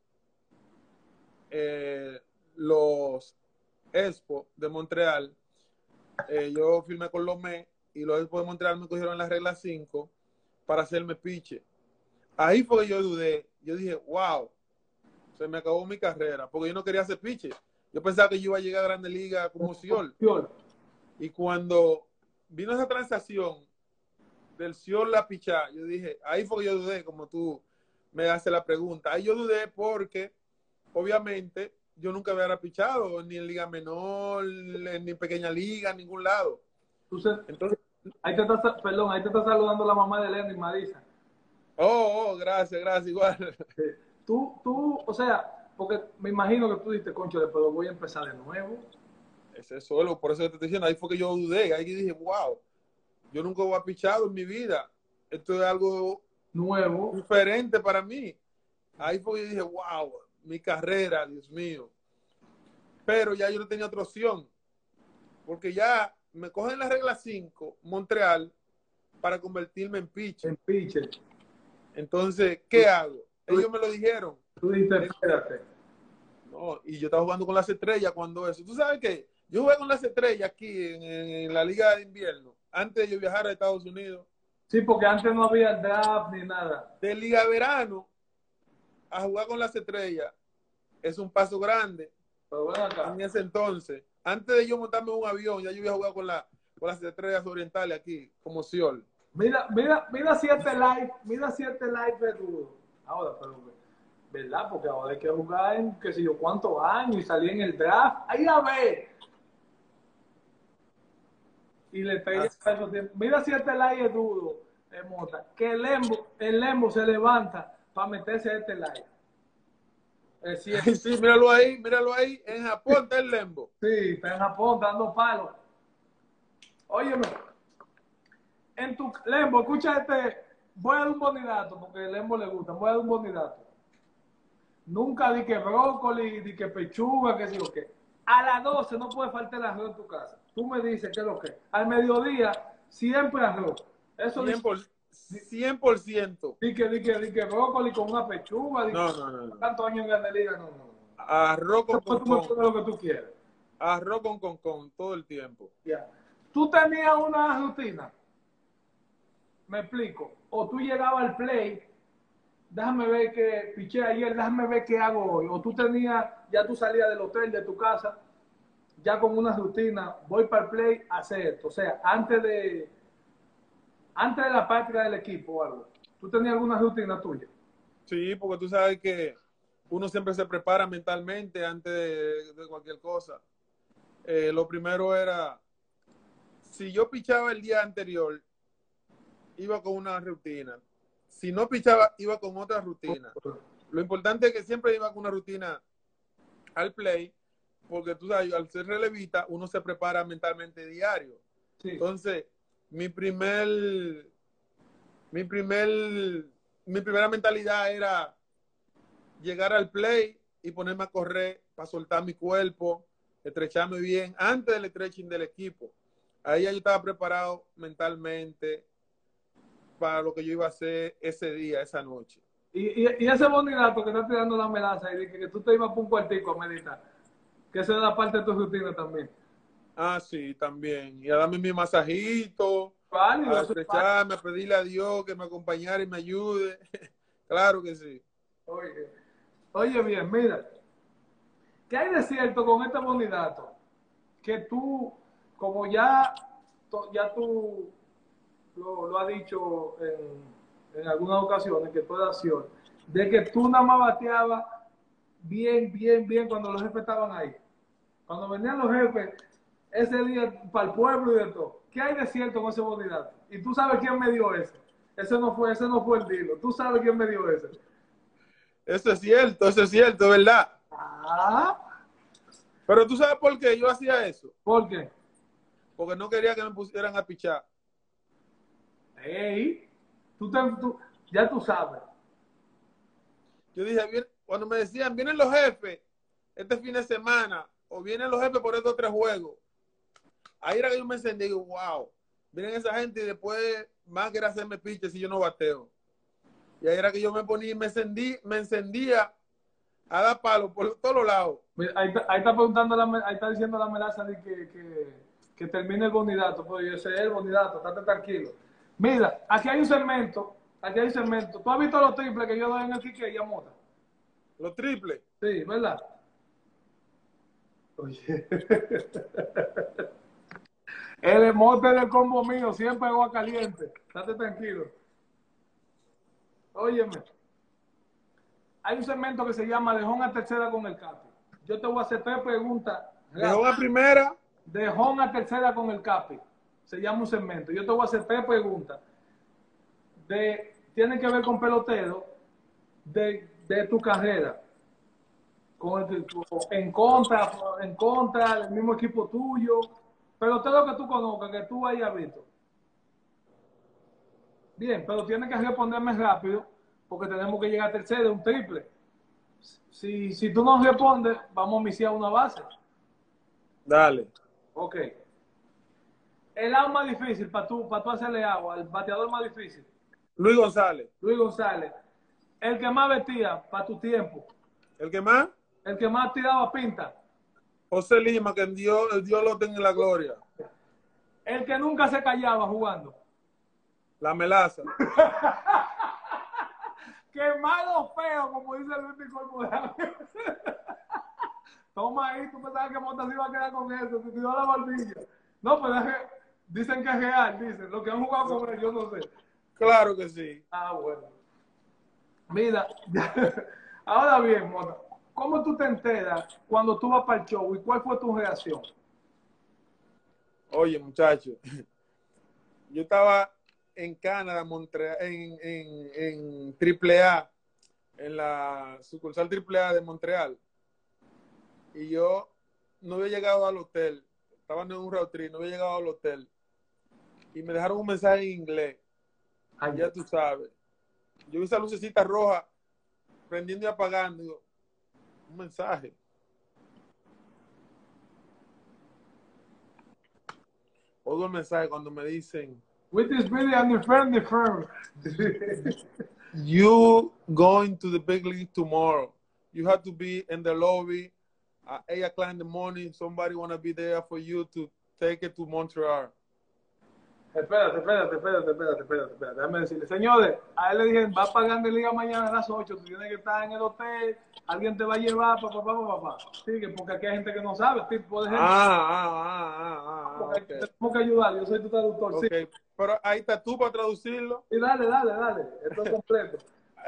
eh, los Expo de Montreal. Eh, yo firmé con los MES y los Expo de Montreal me cogieron las reglas 5 para hacerme pitcher. Ahí fue que yo dudé. Yo dije, wow, se me acabó mi carrera, porque yo no quería hacer pitcher. Yo pensaba que yo iba a llegar a Grande Liga como Siol. Y cuando vino esa transacción del Sion La Pichá, yo dije, ahí fue que yo dudé, como tú me haces la pregunta. Ahí yo dudé porque, obviamente, yo nunca había pichado, ni en Liga Menor, ni en Pequeña Liga, en ningún lado. Entonces, ahí te está, perdón, ahí te está saludando la mamá de Lenny Marisa. Oh, oh, gracias, gracias, igual. Tú, tú, o sea, porque me imagino que tú dijiste, concho, pero voy a empezar de nuevo Ese es solo, por eso te estoy diciendo, ahí fue que yo dudé, ahí dije, wow, yo nunca voy a pichado en mi vida. Esto es algo Nuevo. diferente para mí. Ahí fue que yo dije, wow, mi carrera, Dios mío. Pero ya yo no tenía otra opción. Porque ya me cogen la regla 5, Montreal, para convertirme en pitcher. En pitcher. Entonces, ¿qué hago? Ellos me lo dijeron. Tú dijiste, espérate. No, y yo estaba jugando con las estrellas cuando eso. ¿Tú sabes qué? Yo jugué con las estrellas aquí en, en la Liga de Invierno, antes de yo viajar a Estados Unidos. Sí, porque antes no había draft ni nada. De Liga Verano a jugar con las estrellas es un paso grande Pero ven acá. en ese entonces. Antes de yo montarme en un avión, ya yo había jugado con, la, con las estrellas orientales aquí, como Siol. Mira, mira, mira si este live, mira si este live es duro. Ahora, pero, ¿verdad? Porque ahora hay que jugar en qué sé yo cuántos años y salir en el draft. Ahí a ver. Y le pedí Ah. esos tiempos. Mira si este live es duro, Mota. Que el lembo, el lembo se levanta para meterse a este live. Es cierto. Sí, míralo ahí, míralo ahí. En Japón está el Lembo. Sí, está en Japón dando palos. Óyeme, en tu Lembo, escucha este, voy a dar un bonidato, porque el Lembo le gusta, voy a dar un bonidato. Nunca di que brócoli, di que pechuga, que sí o qué. A las 12 no puede faltar el arroz en tu casa. Tú me dices qué es lo que. Al mediodía, siempre arroz. Eso dice, 100%. 100%. di que, di que, di que brócoli con una pechuga, di No, que no, no, no. tantos años en Grande Liga, no, no, no. Arroz con me con, pones lo que tú quieras. Arroz con con con todo el tiempo. Ya. Tú tenías una rutina. Me explico. O tú llegabas al play, déjame ver qué piché ayer, déjame ver qué hago hoy. O tú tenías, ya tú salías del hotel, de tu casa, ya con una rutina, voy para el play hacer esto. O sea, antes de, antes de la práctica del equipo o algo. ¿Tú tenías alguna rutina tuya? Sí, porque tú sabes que uno siempre se prepara mentalmente antes de, de cualquier cosa. Eh, lo primero era, si yo pichaba el día anterior, iba con una rutina. Si no pichaba, iba con otra rutina. Lo importante es que siempre iba con una rutina al play, porque tú sabes, al ser relevista, uno se prepara mentalmente diario. Sí. Entonces, mi primer, mi primer, mi primera mentalidad era llegar al play y ponerme a correr para soltar mi cuerpo, estrecharme bien antes del stretching del equipo. Ahí ya yo estaba preparado mentalmente para lo que yo iba a hacer ese día, esa noche. Y, y, y ese bonidato que está tirando la melaza y dice que tú te ibas por un cuartico a meditar, que eso era parte de tu rutina también. Ah, sí, también. Y a darme mi masajito, Válido, a es estrecharme, a pedirle a Dios que me acompañara y me ayude. claro que sí. Oye, oye bien, mira, ¿qué hay de cierto con este bonidato? Que tú, como ya, ya tú lo, lo has dicho en, en algunas ocasiones, que tú eras acción, de que tú nada más bateabas bien, bien, bien cuando los jefes estaban ahí. Cuando venían los jefes, ese día para el pueblo y de todo. ¿Qué hay de cierto con ese bonidato? Y tú sabes quién me dio ese. Ese no fue, ese no fue el dilo. Tú sabes quién me dio ese. Eso es cierto, eso es cierto, ¿verdad? Ah, Pero tú sabes por qué yo hacía eso. ¿por qué? Porque no quería que me pusieran a pichar. Ey, tú, te, tú- ya tú sabes. Yo dije, bien, cuando me decían, vienen los jefes este fin de semana, o vienen los jefes por estos tres juegos, ahí era que yo me encendí y digo, wow, vienen esa gente y después más quiere hacerme piche si yo no bateo. Y ahí era que yo me ponía y me encendí, me encendía a dar palo por todos los lados. Mira, Ahí, está- ahí está preguntando, la, ahí está diciendo la amenaza de que, que, que termine el bonidato. Pues yo sé el bonidato, estate tranquilo. Mira, aquí hay un segmento, aquí hay un segmento. ¿Tú has visto los triples que yo doy en el Quique y a Mota? Los triples. Sí, ¿verdad? Oye. El emote del combo mío, siempre agua caliente. Estate tranquilo. Óyeme. Hay un segmento que se llama De Home a tercera con el Capi. Yo te voy a hacer tres preguntas. De una primera, De home a tercera con el Capi. Se llama un segmento. Yo te voy a hacer tres preguntas. De, tienen que ver con pelotero de, de tu carrera. El, en contra, en contra del mismo equipo tuyo, pero todo lo que tú conozcas, que tú hayas visto. Bien, pero tienes que responderme rápido porque tenemos que llegar a tercero, un triple. Si, si tú no respondes, vamos a iniciar una base. Dale. Ok. El lado más difícil para tú, para tú hacerle agua, el bateador más difícil. Luis González. Luis González. El que más vestía para tu tiempo. ¿El que más? El que más tiraba pinta. José Lima, que Dios, Dios lo tenga en la gloria. El que nunca se callaba jugando. La melaza. Qué malo feo, como dice Luis Nicol Toma ahí, tú pensabas que Monta se iba a quedar con eso, te tiró la barbilla. No, pero es dicen que es real, dicen. Los que han jugado con él, yo no sé. Claro que sí. Ah, bueno. Mira, ahora bien, Mota, ¿cómo tú te enteras cuando tú vas para el show y cuál fue tu reacción? Oye, muchacho, yo estaba en Canadá, Montreal, en, en, en AAA, en la sucursal AAA de Montreal. Y yo no había llegado al hotel, estaba en un road trip, no había llegado al hotel. Y me dejaron un mensaje en inglés. Ya tú sabes. Yo vi esa lucecita roja prendiendo y apagando. Un mensaje. Oigo el mensaje cuando me dicen, With this video, I'm the friend, the firm. You going to the big league tomorrow. You have to be in the lobby at 8 o'clock in the morning. Somebody want to be there for you to take it to Montreal. Espérate, espérate, espérate, espérate, espérate, espérate. Déjame decirle, señores, a él le dije, va a pagar de liga mañana a las 8, tú tienes que estar en el hotel, alguien te va a llevar, papá, papá, papá. Sigue, porque aquí hay gente que no sabe, tipo de gente. Ah, ah, ah, ah, ah, porque ok. Tenemos que ayudar, yo soy tu traductor, sí. Ok, Pero ahí está tú para traducirlo. Y dale, dale, dale, esto es completo.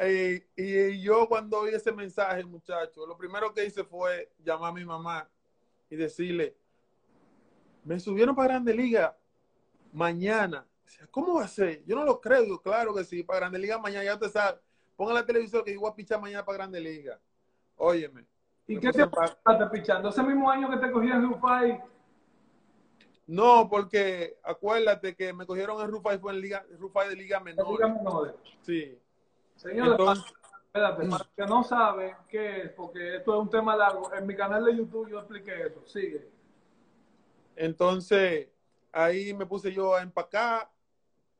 Y, y yo cuando oí ese mensaje, muchacho, lo primero que hice fue llamar a mi mamá y decirle, me subieron para Grande Liga mañana. ¿Cómo va a ser? Yo no lo creo. Claro que sí, para Grande Liga mañana, ya usted sabe. Ponga la televisión que yo voy a pichar mañana para Grande Liga. Óyeme. ¿Y qué te estás pichando? Ese mismo año que te cogí en Rufai, No, porque acuérdate que me cogieron en Rufai, fue en Liga, Rufai de Liga en Menor. Liga Menores. Sí. Señores, Entonces, espérate, para que no sabe qué es, porque esto es un tema largo, en mi canal de YouTube yo expliqué eso. Sigue. Entonces, ahí me puse yo a empacar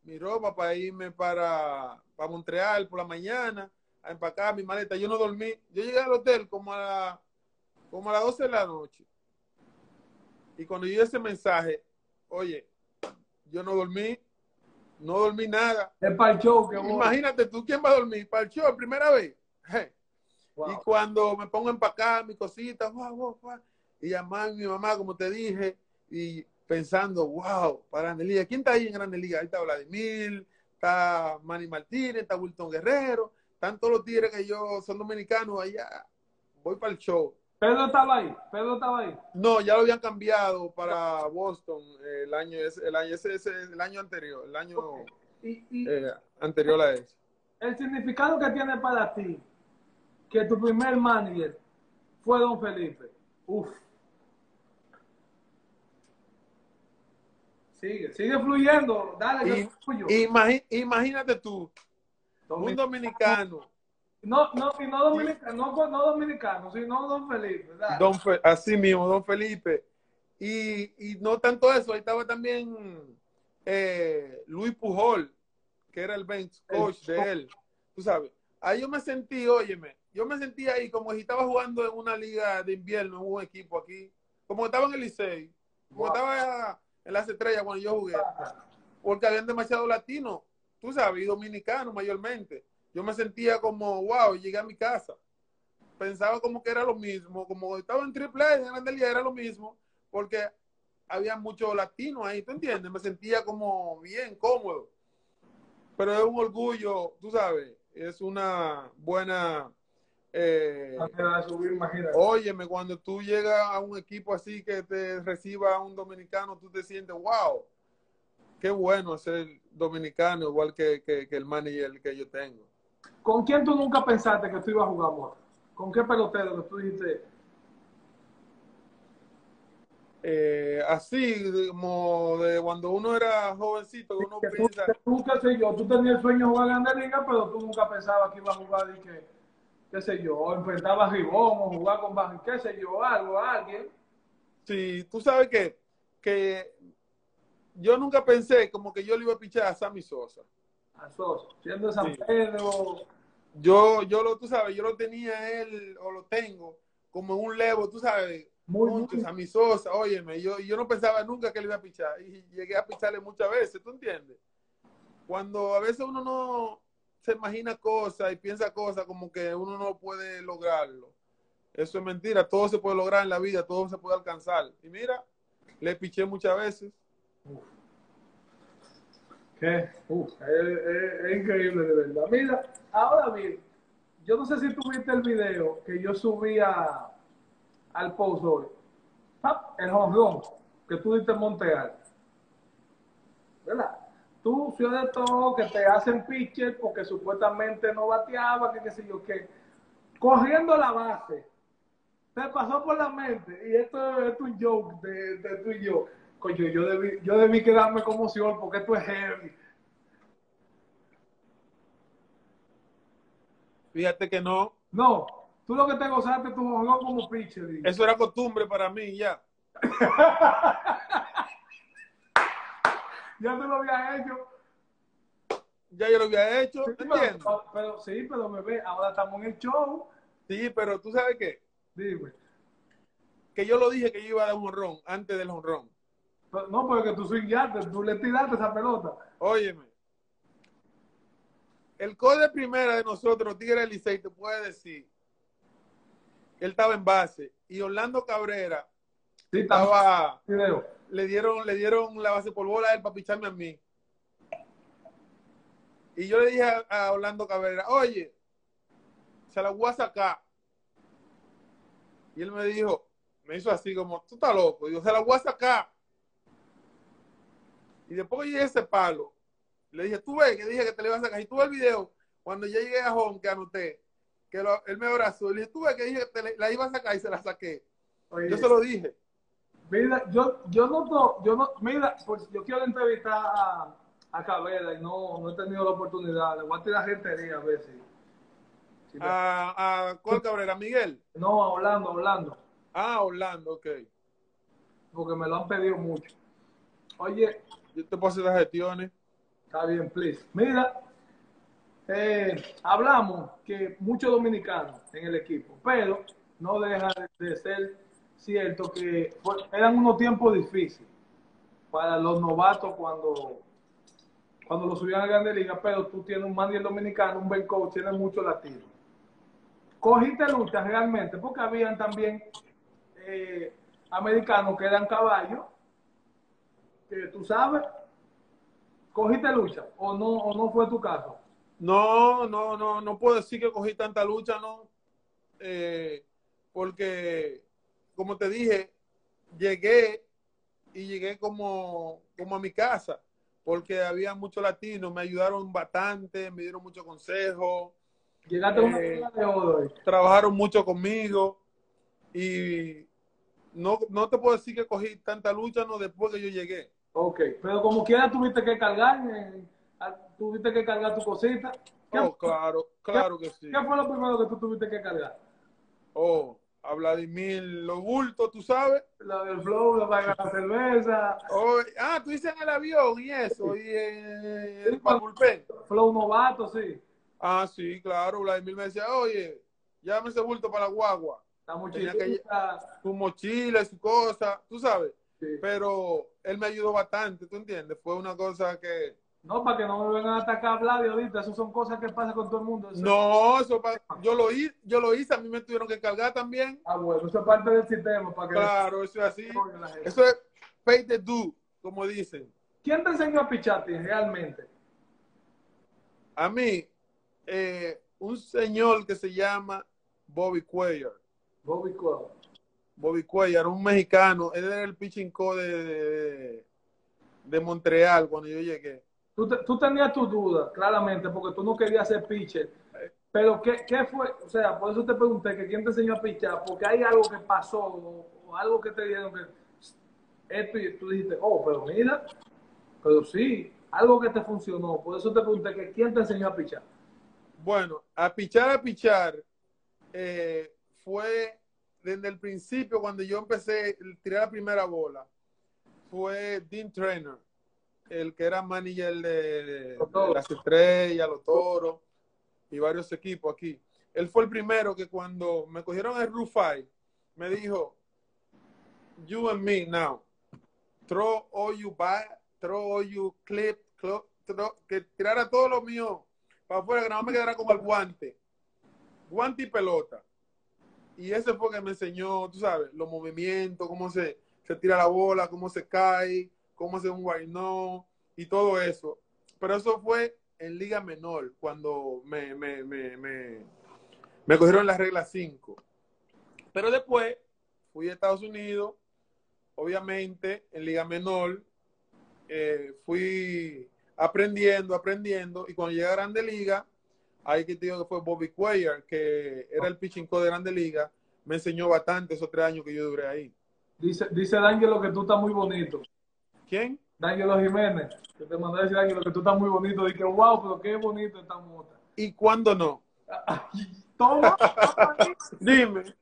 mi ropa para irme para, para Montreal por la mañana, a empacar mi maleta. Yo no dormí. Yo llegué al hotel como a, la- como a las 12 de la noche. Y cuando yo ese mensaje, oye, yo no dormí, no dormí nada. Es para el show que. Imagínate tú, ¿quién va a dormir? ¿Para el show, primera vez? Wow. Y cuando me pongo a empacar mi cosita, guau, guau, guau, y llamar a mi mamá, como te dije, y pensando, wow, para Grande Liga. ¿Quién está ahí en Grande Liga? Ahí está Vladimir, está Manny Martínez, está Wilton Guerrero, están todos los tigres que yo son dominicanos allá. Voy para el show. Pedro estaba ahí, Pedro estaba ahí. No, ya lo habían cambiado para Boston el año, el año, ese, ese- el año anterior, el año Y, y eh, anterior a ese. el significado que tiene para ti que tu primer manager fue Don Felipe. Uf. Sigue, sigue fluyendo. Dale, Y-. Imagi- imagínate tú, un Domin- dominicano, No, no, y no dominicano, no, no dominicano, sino Don Felipe. dale. don Fe- así mismo, don Felipe. Y, y no tanto eso, ahí estaba también eh, Luis Pujol, que era el bench coach de él. Tú sabes, ahí yo me sentí, óyeme, yo me sentí ahí como si estaba jugando en una liga de invierno, en un equipo aquí, como estaba en el Licey, como Wow. estaba en las estrellas cuando yo jugué. porque habían demasiado latinos, tú sabes, y dominicanos mayormente. Yo me sentía como, wow, llegué a mi casa. Pensaba como que era lo mismo, como estaba en triple A, en Grande Liga, era lo mismo, porque había muchos latinos ahí, ¿tú entiendes? Me sentía como bien, cómodo. Pero es un orgullo, tú sabes, es una buena... eh, subir. Óyeme, cuando tú llegas a un equipo así que te reciba un dominicano, tú te sientes, wow, qué bueno ser dominicano, igual que, que- que el manager que yo tengo. ¿Con quién tú nunca pensaste que tú ibas a jugar, amor? ¿Con qué pelotero que tú dijiste? Eh, así, como de cuando uno era jovencito, uno que tú, piensa, tú, qué sé yo, tú tenías el sueño de jugar en Liga, pero tú nunca pensabas que iba a jugar y que, qué sé yo, o enfrentaba a Ribón o jugar con qué sé yo, algo, alguien. sí, tú sabes que, que yo nunca pensé como que yo le iba a pichar a Sammy Sosa. A Sosa, siendo de San Sí. Pedro. Yo, yo lo, tú sabes, yo lo tenía él, o lo tengo, como en un levo, tú sabes, Muy, mucho, muy- Sammy Sosa, óyeme, yo, yo no pensaba nunca que le iba a pichar, y llegué a picharle muchas veces, ¿tú entiendes? Cuando a veces uno no se imagina cosas y piensa cosas como que uno no puede lograrlo. Eso es mentira, todo se puede lograr en la vida, todo se puede alcanzar. Y mira, le piché muchas veces. ¿Qué? Es, increíble de verdad. Mira, ahora bien, yo no sé si tú viste el video que yo subí a- al post hoy. Ah, El jonrón que tú diste en Montreal. ¿Verdad? Tú, ciudad de todo, que te hacen pitcher porque supuestamente no bateaba, que qué sé yo qué. Corriendo la base. Te pasó por la mente. Y esto, esto es un joke de, de tú y yo. Coño, yo debí, yo debí quedarme como Siol porque esto es heavy. Fíjate que no, No, tú lo que te gozaste tu jonrón como pitcher. eso era costumbre para mí ya. Ya tú lo habías hecho. Ya yo lo había hecho, Sí, ¿te pero, sí, pero me ve, ahora estamos en el show. Sí, pero tú sabes qué, Dime. que yo lo dije que yo iba a dar un honrón antes del honrón. Pero- No, porque tú swingaste, tú le tiraste esa pelota. Óyeme, el coach de primera de nosotros, Tigre Licey, te puede decir, él estaba en base y Orlando Cabrera Sí, estaba estaba, video. Le dieron, le dieron la base por bola a él para picharme a mí. Y yo le dije a, a Orlando Cabrera, oye, se la voy a sacar. Y él me dijo, me hizo así como, tú estás loco. Y yo, se la voy a sacar. Y después que llegué a ese palo, le dije, tú ves que dije que te le iba a sacar. Y tú ves el video, cuando yo llegué a home, que anoté, que lo- él me abrazó. Le dije, tú ves que dije que te le- la iba a sacar y se la saqué. Oye, Yo se lo dije. Mira, yo, yo no, yo no, mira, pues yo quiero entrevistar a, a Cabrera y no, no he tenido la oportunidad. Le voy a tirar gentería a ver si. si A, a ¿cuál Cabrera? Miguel. no, a Orlando, a Orlando, Ah, Orlando, ok. porque me lo han pedido mucho. Oye, Yo te puedo hacer las gestiones. está bien, please. Mira, eh, hablamos que muchos dominicanos en el equipo, pero no deja de, de ser cierto que eran unos tiempos difíciles para los novatos cuando cuando lo subían a Grande Liga, pero tú tienes un manager dominicano, un buen coach, tienes muchos latinos. Cogiste lucha realmente, porque habían también eh, americanos que eran caballos, que tú sabes, cogiste lucha, o no, o no fue tu caso. No, no, no, no puedo decir que cogí tanta lucha, no. Eh, porque, como te dije, llegué y llegué como, como a mi casa, porque había muchos latinos, me ayudaron bastante, me dieron muchos consejos, Llegaste a una Eh, de oro trabajaron mucho conmigo y no, no te puedo decir que cogí tanta lucha, no, después que yo llegué. Ok, pero como quiera tuviste que cargar, eh, tuviste que cargar tu cosita. ¿Qué, Oh, claro, claro que sí. qué fue lo primero que tú tuviste que cargar? Oh, a Vladimir, los bultos, tú sabes. La del flow, la de la cerveza, Oh, ah, tú dices en el avión y eso, y en el para bullpen. flow novato, sí. Ah, sí, claro. Vladimir me decía, oye, llámame ese bulto para la guagua. La mochilita. Su mochila, su cosa, tú sabes. sí. Pero él me ayudó bastante, ¿tú entiendes? Fue una cosa que... No, para que no me vengan a atacar a Vlad ahorita, eso son cosas que pasan con todo el mundo. Eso- No, eso pa- yo lo hice, yo lo hice, a mí me tuvieron que cargar también. Ah, bueno, eso es parte del sistema. Para que Claro, eso es así. Eso es pay the due, como dicen. ¿Quién te enseñó a pichar ti, realmente? A mí, eh, un señor que se llama Bobby Cuellar. Bobby Cuellar. Bobby Cuellar, un mexicano. Él era el pitching de, de, de Montreal cuando yo llegué. Tú, tú tenías tus dudas, claramente, porque tú no querías ser pitcher. Pero, ¿qué, ¿qué fue? O sea, por eso te pregunté que quién te enseñó a pichar, porque hay algo que pasó o, algo que te dijeron que esto y tú dijiste, oh, pero mira, pero sí, algo que te funcionó. Por eso te pregunté que quién te enseñó a pichar. Bueno, a pichar, a pichar, eh, fue desde el principio, cuando yo empecé a tirar la primera bola, fue Dean Trainer, el que era manager de, de las estrellas, los toros y varios equipos aquí. Él fue el primero que cuando me cogieron el Rufai, me dijo, you and me now, throw all you buy, throw all you clip, throw, throw, que tirara todo lo mío para afuera, que nada más me quedara como el guante. Guante y pelota. Y ese fue que me enseñó, tú sabes, los movimientos, cómo se, se tira la bola, cómo se cae, cómo hace un why no y todo eso. Pero eso fue en Liga Menor, cuando me, me, me, me, me cogieron la regla 5. Pero después fui a Estados Unidos, obviamente en Liga Menor, eh, fui aprendiendo, aprendiendo, y cuando llegué a Grande Liga, ahí que te digo que fue Bobby Cuellar, que era el pitching coach de Grande Liga, me enseñó bastante esos tres años que yo duré ahí. Dice, dice D'Angelo que tú estás muy bonito. ¿Quién? D'Angelo Jiménez, que te mandó a decir D'Angelo que tú estás muy bonito. Dije, wow, pero qué bonito esta mota. ¿Y cuándo no? Toma. Dime.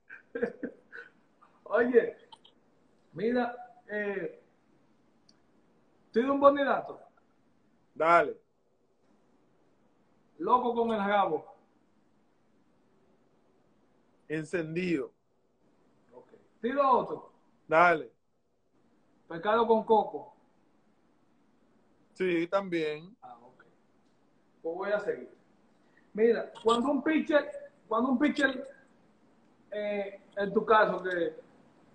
Oye, mira, eh, ¿tienes un bonidato? Dale. Loco con el rabo. Encendido. Okay. Tiro otro. Dale. Pescado con coco. Sí, también. Ah, ok. Pues voy a seguir. Mira, cuando un pitcher, cuando un pitcher, eh, en tu caso, que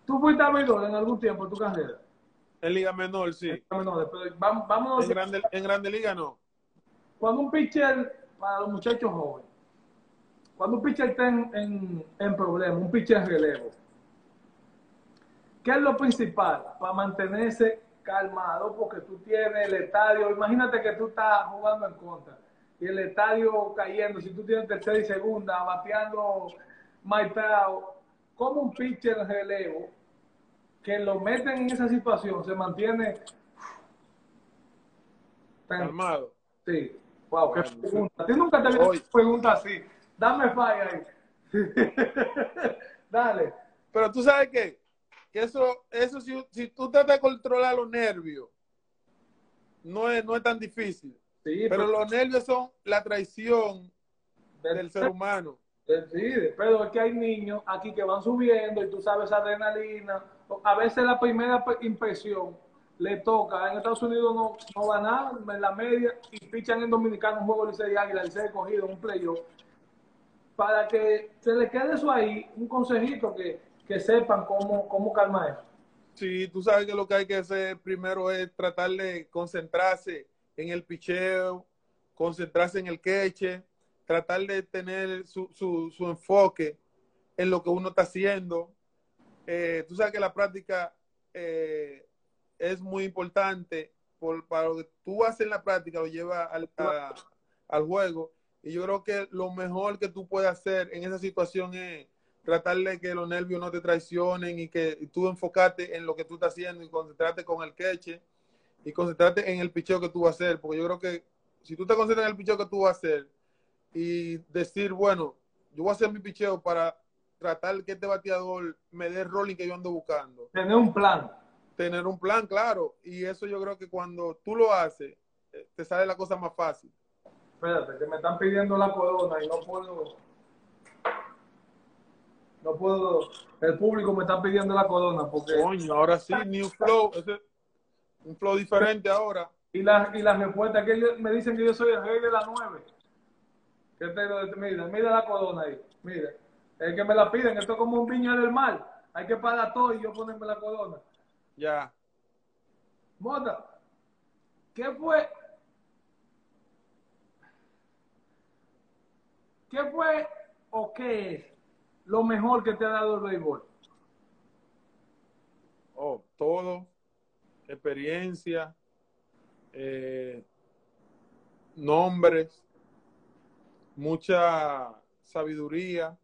tú fuiste abridor en algún tiempo en tu carrera. En Liga Menor, sí. En Liga Menor, pero vamos, vámonos En grande, en grande Liga no. cuando un pitcher, para los muchachos jóvenes, cuando un pitcher está en, en, en problema, un pitcher en relevo, ¿qué es lo principal para mantenerse calmado? Porque tú tienes el estadio, imagínate que tú estás jugando en contra y el estadio cayendo, si tú tienes tercera y segunda, bateando maitao, como un pitcher en relevo que lo meten en esa situación se mantiene Calmado. Sí. Wow, qué pregunta. Tú nunca te había pregunta así. Dame falla ahí. Dale. Pero tú sabes qué? Que eso, eso si, si tú tratas de controlar los nervios, no es, no es tan difícil. Sí, Pero los nervios son la traición del ser humano. Sí, pero es que hay niños aquí que van subiendo y tú sabes adrenalina. A veces la primera impresión le toca. En Estados Unidos no, no va nada, en la media, y pichan en Dominicano un juego Licey de Águila, Licey de cogido, un playoff. Para que se le quede eso ahí, un consejito que, que sepan cómo, cómo calmar eso. Sí, tú sabes que lo que hay que hacer primero es tratar de concentrarse en el picheo, concentrarse en el queche, tratar de tener su, su, su enfoque en lo que uno está haciendo. Eh, tú sabes que la práctica eh, es muy importante por, para lo que tú haces en la práctica, lo lleva al, al juego. Y yo creo que lo mejor que tú puedes hacer en esa situación es tratar de que los nervios no te traicionen y que tú enfocarte en lo que tú estás haciendo y concentrarte con el queche y concentrarte en el picheo que tú vas a hacer. Porque yo creo que si tú te concentras en el picheo que tú vas a hacer y decir, bueno, yo voy a hacer mi picheo para tratar que este bateador me dé el rolling que yo ando buscando. Tener un plan. Tener un plan, claro. Y eso yo creo que cuando tú lo haces, eh, te sale la cosa más fácil. Espérate, que me están pidiendo la corona y no puedo. No puedo. El público me está pidiendo la corona porque. Coño, ahora sí, New Flow. ese un flow diferente ahora. Y la, y la respuesta que me dicen que yo soy el rey de la nueve. ¿Qué te mira, mira la corona ahí. Mira. Es que me la piden, esto es como un viña del mar. Hay que pagar todo y yo ponerme la corona. Ya. Mota, ¿qué fue? ¿Qué fue o qué es lo mejor que te ha dado el béisbol? Oh, todo. Experiencia. eh, nombres. Mucha sabiduría.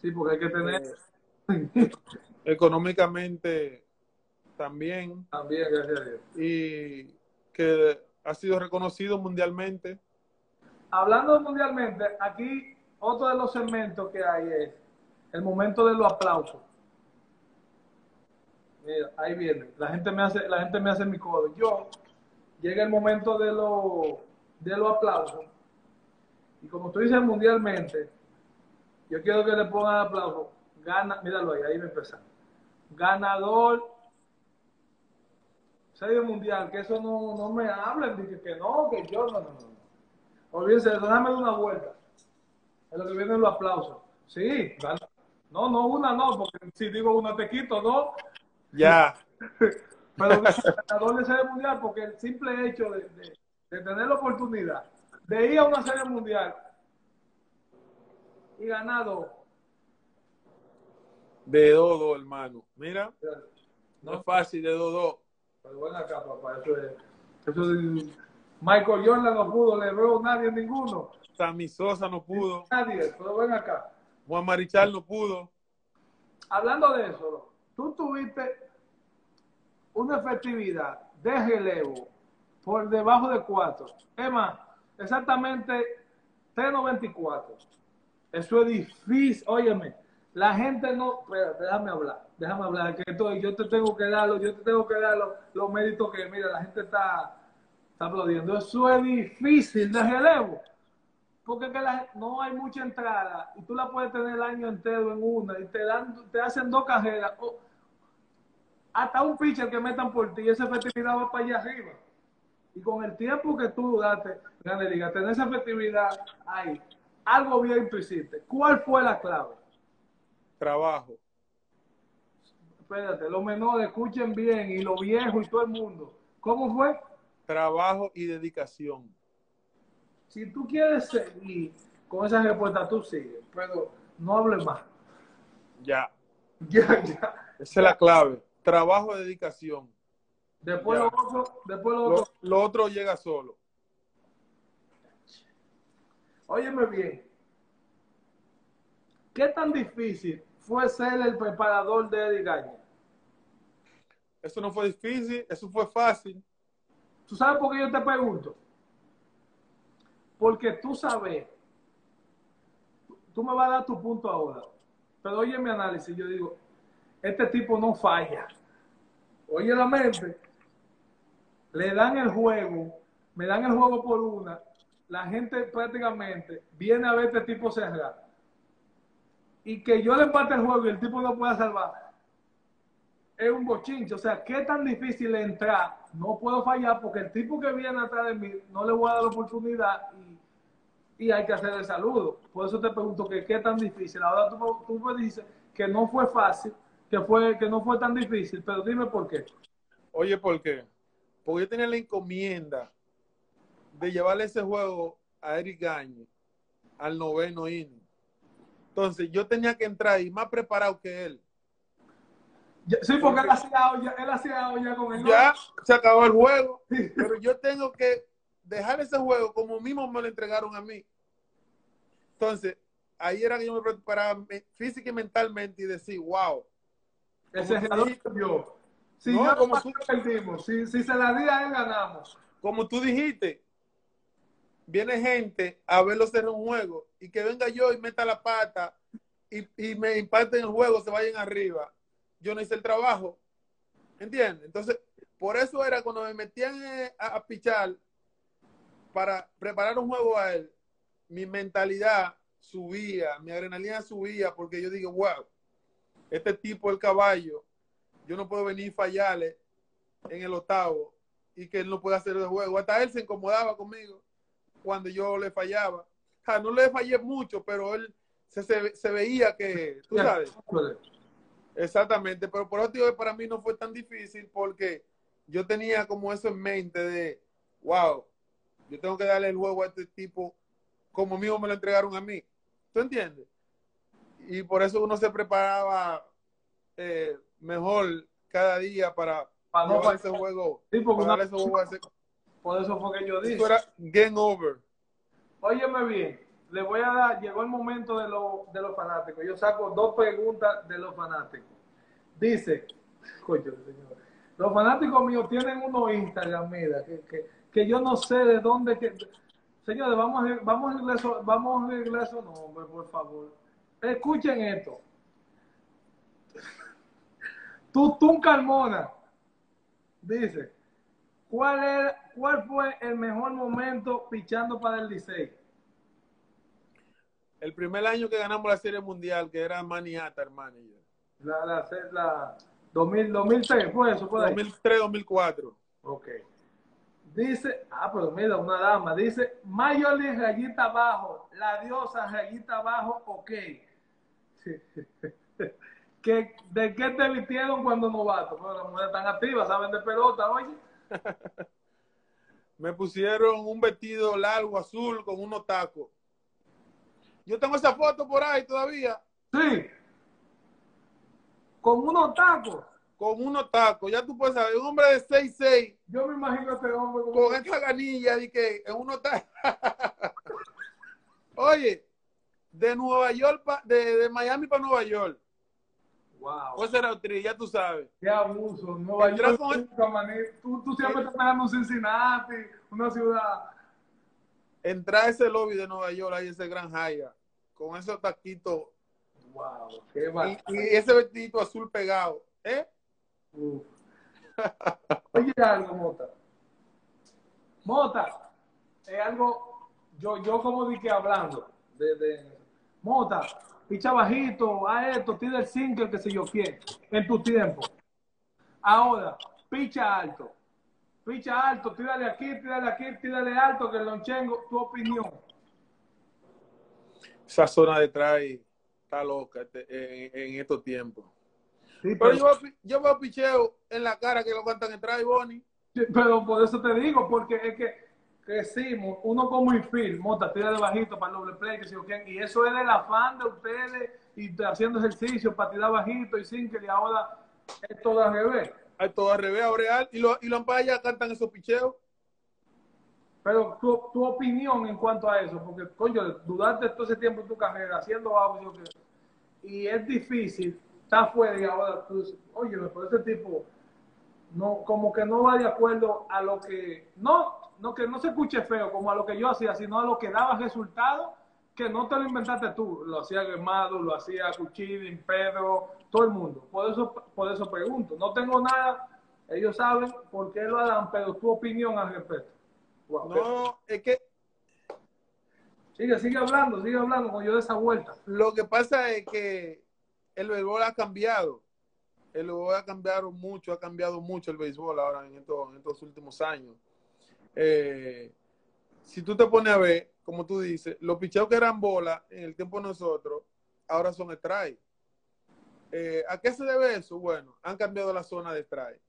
Sí, porque hay que tener... eh, económicamente también. También, gracias a Dios. Y que ha sido reconocido mundialmente. Hablando mundialmente, aquí otro de los segmentos que hay es el momento de los aplausos. Mira, ahí viene. La gente me hace, la gente me hace mi codo. Yo llega el momento de los de los aplausos. Y como tú dices mundialmente, yo quiero que le pongan aplauso. Gana, míralo ahí, ahí me empezamos. Ganador serie mundial, que eso no, no me hablen, dije que no, que yo no, no, no. Olvídense, déjame una vuelta. Es lo que vienen los aplausos. Sí, gana. No, no, una no, porque si digo una te quito, no. Ya. Pero ganador de serie mundial, porque el simple hecho de, de, de tener la oportunidad de ir a una serie mundial y ganado, De Dodo, hermano. Mira, no es fácil de Dodo. pero bueno acá, papá, eso es, eso es- Michael Jordan no pudo, le veo nadie, ninguno, Sammy Sosa no pudo. nadie, pero ven acá. Juan Marichal no pudo. Hablando de eso, tú tuviste una efectividad de relevo por debajo de 4. Es más, exactamente 3.94. Eso es difícil. Óyeme, la gente no. Espérate, déjame hablar. Déjame hablar. Que esto, yo te tengo que dar, yo te tengo que dar los, los méritos que, mira, la gente está, está aplaudiendo. Eso es difícil de relevo. Porque que la- no hay mucha entrada y tú la puedes tener el año entero en una y te dan, te hacen dos carreras. o hasta un pitcher que metan por ti, esa efectividad va para allá arriba. Y con el tiempo que tú date, Grande Liga, tener esa efectividad ahí, algo bien tú hiciste. ¿Cuál fue la clave? Trabajo. Espérate, los menores escuchen bien y los viejos y todo el mundo. ¿Cómo fue? Trabajo y dedicación. Si tú quieres seguir con esa respuesta, tú sigues, pero no hables más. Ya. Ya, ya. Esa es la clave. Trabajo dedicación. Después Ya. lo otro, después lo Lo, otro. lo otro llega solo. Óyeme bien. ¿Qué tan difícil fue ser el preparador de Eddie Gagne? Eso no fue difícil, eso fue fácil. ¿Tú sabes por qué yo te pregunto? Porque tú sabes, tú me vas a dar tu punto ahora, pero oye mi análisis, yo digo, este tipo no falla. Oye la mente, le dan el juego, me dan el juego por una, la gente prácticamente viene a ver este tipo cerrar. Y que yo le empate el juego y el tipo no pueda salvar, es un bochinche. O sea, ¿qué tan difícil entrar? No puedo fallar porque el tipo que viene atrás de mí no le voy a dar la oportunidad y, hay que hacer el saludo. Por eso te pregunto que qué tan difícil. Ahora tú, tú me dices que no fue fácil, que, fue, que no fue tan difícil, pero dime por qué. Oye, ¿por qué? Porque yo tenía la encomienda de llevarle ese juego a Eric Gagne al noveno inning. Entonces, yo tenía que entrar y más preparado que él. Sí, porque él hacía olla, él hacía olla con el Ya se acabó el juego, pero yo tengo que dejar ese juego como mismo me lo entregaron a mí. Entonces, ahí era que yo me preparaba física y mentalmente y decir, wow, El tú cerrador dijiste- perdió. Si No, yo como tú- perdimos, si, si se la di a él, ganamos. como tú dijiste, viene gente a verlo hacer un juego y que venga yo y meta la pata y, y me imparten el juego, se vayan arriba. Yo no hice el trabajo. ¿Entiendes? Entonces, por eso era cuando me metían eh, a, a pichar para preparar un juego a él, mi mentalidad subía, mi adrenalina subía, porque yo digo, wow, este tipo, el caballo, yo no puedo venir y fallarle en el octavo y que él no puede hacer el juego. Hasta él se incomodaba conmigo cuando yo le fallaba. O sea, no le fallé mucho, pero él se, se, se veía que, tú sabes, exactamente. Pero por digo que para mí no fue tan difícil porque yo tenía como eso en mente de, wow, yo tengo que darle el juego a este tipo como mismo me lo entregaron a mí. ¿Tú entiendes? Y por eso uno se preparaba eh, mejor cada día para Para no ese juego. Sí, porque para una- ese juego a ese- Por eso fue que yo dije. Eso era game over. Óyeme bien, le voy a dar, llegó el momento de, lo, de los fanáticos. Yo saco dos preguntas de los fanáticos. Dice, coño, señor, los fanáticos míos tienen unos Instagram, mira, que, que, que yo no sé de dónde que... Señores, vamos a, vamos a arreglar eso, vamos a arreglar eso, no, hombre, por favor. Escuchen esto. Tutún Carmona dice, ¿cuál, era, ¿cuál fue el mejor momento pichando para el Licey? El primer año que ganamos la Serie Mundial, que era Maniata, hermano. La, la, la 2000, 2006, fue eso, fue 2003, 2004. Ok. Dice, ah, pero mira, una dama, dice, Mayoli rayita abajo, la diosa rayita abajo, ok. ¿Qué, ¿De qué te vistieron cuando novato? Bueno, las mujeres están activas, saben de pelota, oye. Me pusieron un vestido largo azul con unos tacos. Yo tengo esa foto por ahí todavía. Sí. Con unos tacos. Con unos tacos. Ya tú puedes saber, un hombre de 6'6". Yo me imagino a este hombre con, con esta ganilla de que en unos tacos. Oye, de Nueva York, pa, de, de, Miami para Nueva York. Wow. O será ya tú sabes. Qué abuso. Nueva York, con... tú, tú siempre estás esperando Cincinnati, una ciudad. Entrar a ese lobby de Nueva York, ahí ese gran Haya, con esos taquitos. Wow, qué. Y, y, ese vestidito azul pegado. ¿Eh? Uf. Oye, algo, Mota. Mota, es algo, yo, yo como dije hablando, de, de Mota, picha bajito, a esto, tira el single, que sé yo quién, en tu tiempo. Ahora, picha alto. Picha alto, tírale aquí, tírale aquí, tírale alto, que el lonchengo, tu opinión. Esa zona detrás está loca este, en, en, estos tiempos. Sí, pero, pero yo, yo, veo picheo en la cara que lo cantan en trae, Bonnie. Pero por eso te digo, porque es que crecimos, uno como infield, mota, tira de bajito para el doble play, que si y eso es del afán de ustedes y haciendo ejercicio para tirar bajito y sin que y ahora es todo al revés. Es todo al revés, y los y lo ya cantan esos picheos. Pero tu, tu, opinión en cuanto a eso, porque coño, dudaste todo ese tiempo en tu carrera haciendo algo y es difícil, está fuera y ahora tú oye, pero ese tipo no, como que no va de acuerdo a lo que, no, no que no se escuche feo como a lo que yo hacía, sino a lo que daba resultado, que no te lo inventaste tú, lo hacía Gemado, lo hacía Cuchilín, Pedro, todo el mundo. Por eso, por eso pregunto. No tengo nada, ellos saben por qué lo harán, pero tu opinión al respecto. Wow, no, es que Sigue, sigue hablando, sigue hablando con yo de esa vuelta. Lo que pasa es que el béisbol ha cambiado. El béisbol ha cambiado mucho, ha cambiado mucho el béisbol ahora en estos, en estos últimos años. Eh, si tú te pones a ver, como tú dices, los picheos que eran bola en el tiempo de nosotros, ahora son strike. Eh, ¿A qué se debe eso? Bueno, han cambiado la zona de strike.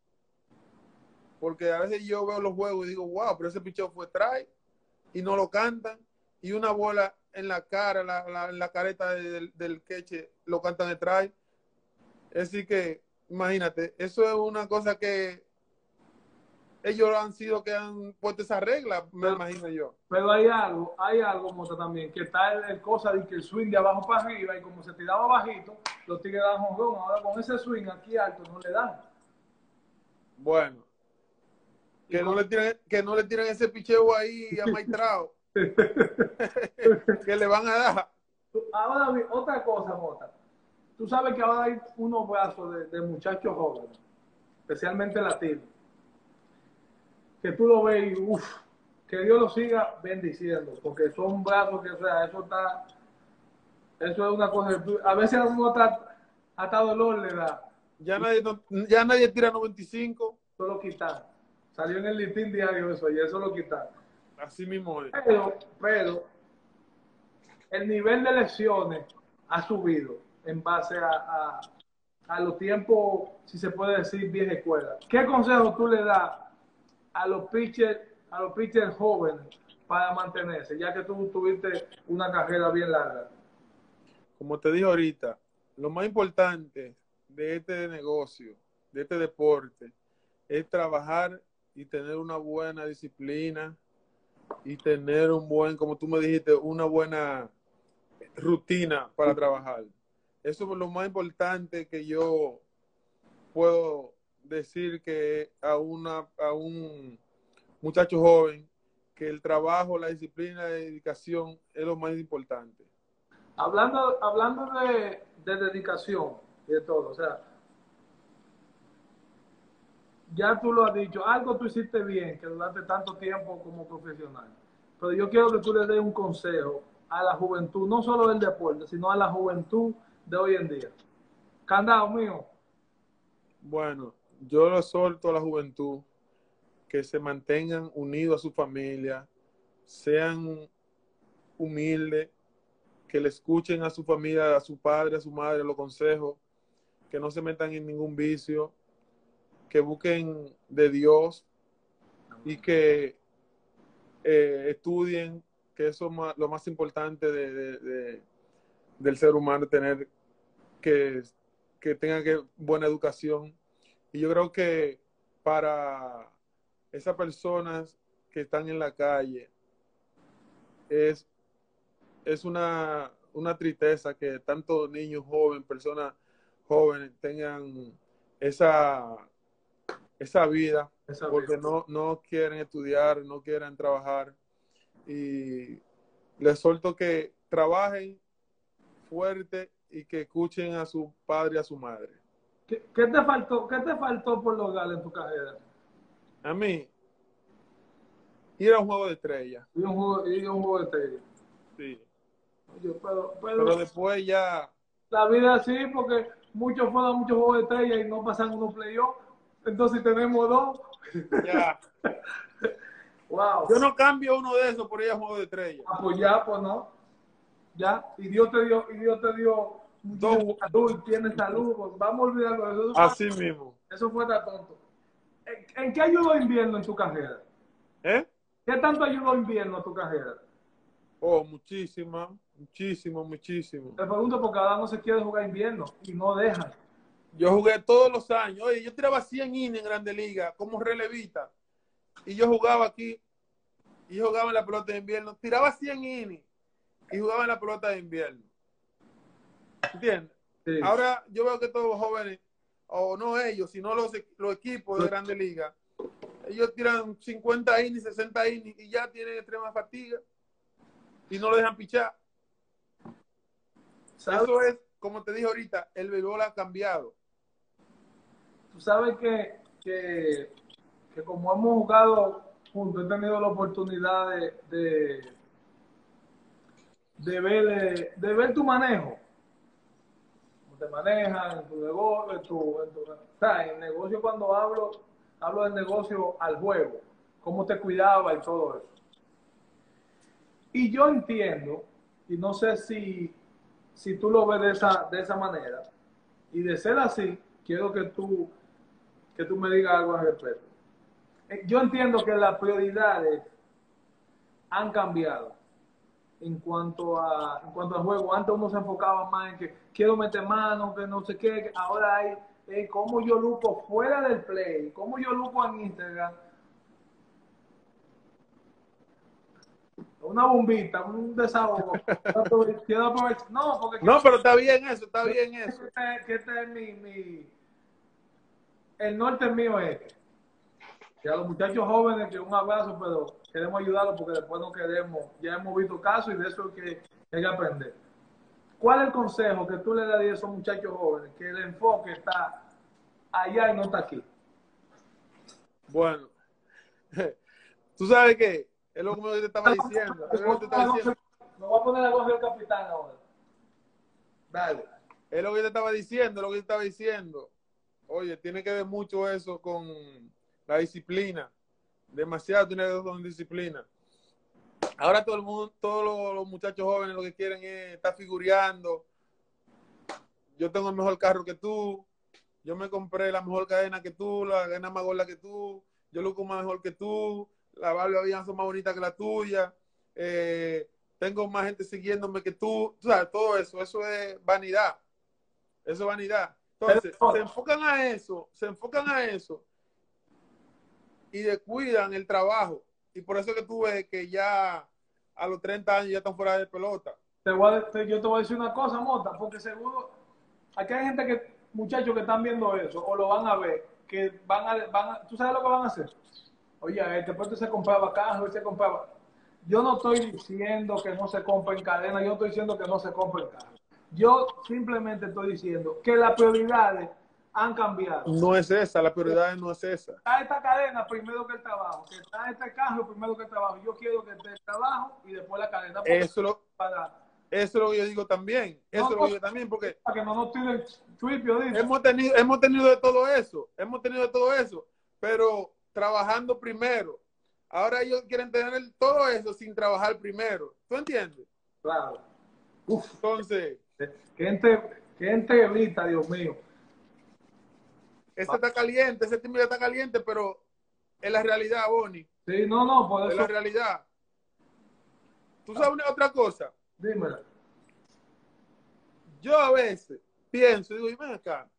Porque a veces yo veo los juegos y digo, wow, pero ese picheo fue strike y no lo cantan. Y una bola en la cara, la, la, careta del, del queche, lo cantan strike. Decir que, imagínate, eso es una cosa que ellos han sido que han puesto esa regla, me pero, imagino yo. Pero hay algo, hay algo, Mota, también, que está el, el, cosa de que el swing de abajo para arriba y como se tiraba bajito, los tigres dan jonrón. Ahora con ese swing aquí alto no le dan. Bueno. Que no, le tiren, que no le tiren ese picheo ahí a Maitrao. que le van a dar. Ahora, otra cosa, Mota. Tú sabes que ahora hay unos brazos de, de muchachos jóvenes, especialmente latinos que tú lo ves y uff, que Dios lo siga bendiciendo, porque son brazos que, o sea, eso está, eso es una cosa, a veces a uno hasta, hasta dolor le da. Ya nadie, ya nadie tira 95. Eso lo quitan. Salió en el listín diario eso, y eso lo quitan. Así mismo es. Pero, pero, el nivel de lesiones ha subido en base a, a, a los tiempos, si se puede decir, vieja escuela. ¿Qué consejo tú le das a los pitchers, a los pitchers jóvenes para mantenerse, ya que tú tuviste una carrera bien larga? Como te dije ahorita, lo más importante de este negocio, de este deporte, es trabajar y tener una buena disciplina y tener un buen, como tú me dijiste, una buena rutina para trabajar. Eso es lo más importante que yo puedo decir que a, una, a un muchacho joven, que el trabajo, la disciplina, la dedicación es lo más importante. Hablando, hablando de, de dedicación y de todo, o sea, ya tú lo has dicho, algo tú hiciste bien, que durante tanto tiempo como profesional. Pero yo quiero que tú le des un consejo a la juventud, no solo del deporte, sino a la juventud de hoy en día. Candado mío. Bueno, yo lo solto a la juventud que se mantengan unidos a su familia, sean humildes, que le escuchen a su familia, a su padre, a su madre, los consejos, que no se metan en ningún vicio, que busquen de Dios y que eh, estudien, que eso es lo más importante de, del ser humano, tener que, que tenga que, buena educación. Y yo creo que para esas personas que están en la calle, es, es una, una tristeza que tantos niños jóvenes, personas jóvenes tengan esa esa vida, porque No, no quieren estudiar, no quieren trabajar. Y les suelto que trabajen fuerte y que escuchen a su padre y a su madre. ¿Qué, te faltó, qué te faltó por lograr en tu carrera? A mí, ir a un juego de estrella. Ir a un juego, ir a un juego de estrella. Sí. pero, pero, después ya... La vida sí, porque muchos fueron muchos juegos de estrella y no pasan unos playoffs entonces tenemos dos. Ya. wow. Yo no cambio uno de esos por ir a juego de estrella. Ah, pues ya, pues no. Ya. Y Dios te dio, y Dios te dio salud, tienes salud. Vamos a olvidarlo eso. Así mismo. Eso fue tan tonto. ¿En, qué ayudó invierno en tu carrera? ¿Eh? ¿Qué tanto ayudó invierno en tu carrera? Oh, muchísima, muchísimo, muchísimo. Te pregunto porque ahora no se quiere jugar invierno y no dejan. Yo jugué todos los años. Oye, yo tiraba 100 innings en Grande Liga como relevista. Y yo jugaba aquí. Y jugaba en la pelota de invierno. Tiraba 100 innings. Y jugaba en la pelota de invierno. ¿Entiendes? Ahora yo veo que todos los jóvenes, o no ellos, sino los, los equipos de Grande Liga, ellos tiran 50 innings, 60 innings y ya tienen extrema fatiga. Y no lo dejan pichar. Eso es, como te dije ahorita, el béisbol ha cambiado. Tú sabes que, que, como hemos jugado juntos, he tenido la oportunidad de, de, ver, de ver tu manejo. Te manejan en tu negocio, en tu, en negocio cuando hablo, hablo del negocio al juego, cómo te cuidaba y todo eso. Y yo entiendo, y no sé si, si tú lo ves de esa, de esa manera, y de ser así, quiero que tú que tú me digas algo al respecto. Eh, yo entiendo que las prioridades han cambiado en cuanto a en cuanto al juego. Antes uno se enfocaba más en que quiero meter mano, que no sé qué. Ahora hay eh, cómo yo lupo fuera del play, cómo yo lupo en Instagram. Una bombita, un desahogo. no, porque no, pero está bien eso, está bien eso. Que este es mi el norte mío es que a los muchachos jóvenes que un abrazo, pero queremos ayudarlos porque después no queremos, ya hemos visto casos y de eso que hay que aprender. ¿Cuál es el consejo que tú le darías a esos muchachos jóvenes? Que el enfoque está allá y no está aquí. Bueno, tú sabes que es lo que te estaba diciendo. Es lo que te estaba diciendo. Me voy a poner la voz del capitán ahora. Dale. Es lo que te estaba diciendo, lo que te estaba diciendo. Oye, tiene que ver mucho eso con la disciplina. Demasiado tiene que ver con disciplina. Ahora todo el mundo, todos los, muchachos jóvenes lo que quieren es estar figureando. Yo tengo el mejor carro que tú. Yo me compré la mejor cadena que tú, la cadena más gorda que tú. Yo luco más mejor que tú. La barba son más bonita que la tuya. Eh, tengo más gente siguiéndome que tú. O sea, todo eso. Eso es vanidad. Eso es vanidad. Entonces, se enfocan a eso, se enfocan a eso y descuidan el trabajo. y por eso que tú ves que ya a los 30 años ya están fuera de pelota. Te voy a- yo te voy a decir una cosa, Mota, porque seguro, aquí hay gente que, muchachos que están viendo eso, o lo van a ver, que van a, van a, ¿tú sabes lo que van a hacer? Oye, este puesto se compraba carro, se compraba. Yo no estoy diciendo que no se compren cadena, yo estoy diciendo que no se compren carro. Yo simplemente estoy diciendo que las prioridades han cambiado. No es esa, la prioridad no es esa. Está esta cadena primero que el trabajo, que está este carro primero que el trabajo. Yo quiero que esté el trabajo y después la cadena Eso, lo- para, eso es lo que yo digo también. Eso es lo que yo también, porque para que no nos tiren tripio, dice. hemos tenido, hemos tenido de todo eso, hemos tenido de todo eso, pero trabajando primero. Ahora ellos quieren tener todo eso sin trabajar primero. ¿Tú entiendes? Claro. Entonces, Qué, entre, qué Dios mío. Ese está caliente, ese timbre está caliente, pero es la realidad, Bonnie. Sí, no, no, por Es eso. la realidad. ¿Tú sabes una otra cosa? Dímela. Yo a veces pienso, digo, y ven acá,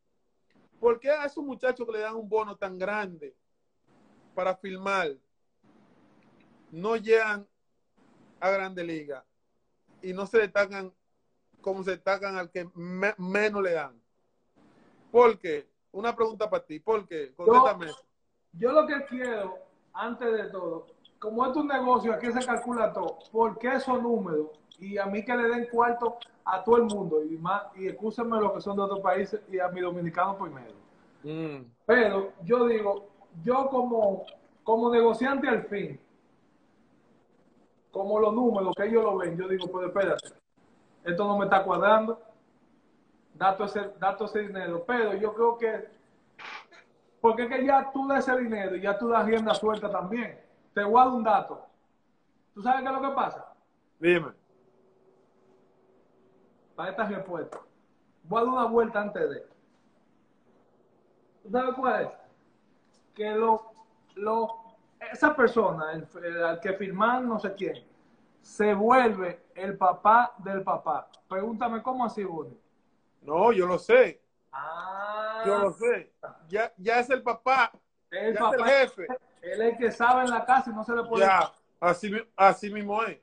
¿por qué a esos muchachos que le dan un bono tan grande para filmar no llegan a Grande Liga y no se destacan como se destacan al que me- menos le dan? ¿Por qué? Una pregunta para ti, ¿por qué? Contéstame. Yo lo que quiero, antes de todo, como es un negocio, aquí se calcula todo, ¿por qué esos números? Y a mí que le den cuarto a todo el mundo, y más, y excúsenme los que son de otros países y a mi dominicano primero. Mm, Pero yo digo, yo como, como negociante al fin, como los números que ellos lo ven, yo digo, pues espérate, esto no me está cuadrando, dato ese, dato ese dinero, pero yo creo que, porque es que ya tú das ese dinero y ya tú das rienda suelta también. Te guardo un dato. ¿Tú sabes qué es lo que pasa? dime. Para esta respuesta. Voy a dar una vuelta antes de. ¿Tú sabes cuál es? Que lo, lo, esa persona, el, el- al que firman no sé quién, se vuelve el papá del papá. Pregúntame cómo así, Bonnie. No, yo lo sé, Ah, yo lo sé. Ya, ya es el papá, el ya papá, es el jefe. él es el que sabe en la casa y no se le puede. Ya, así, así mismo es.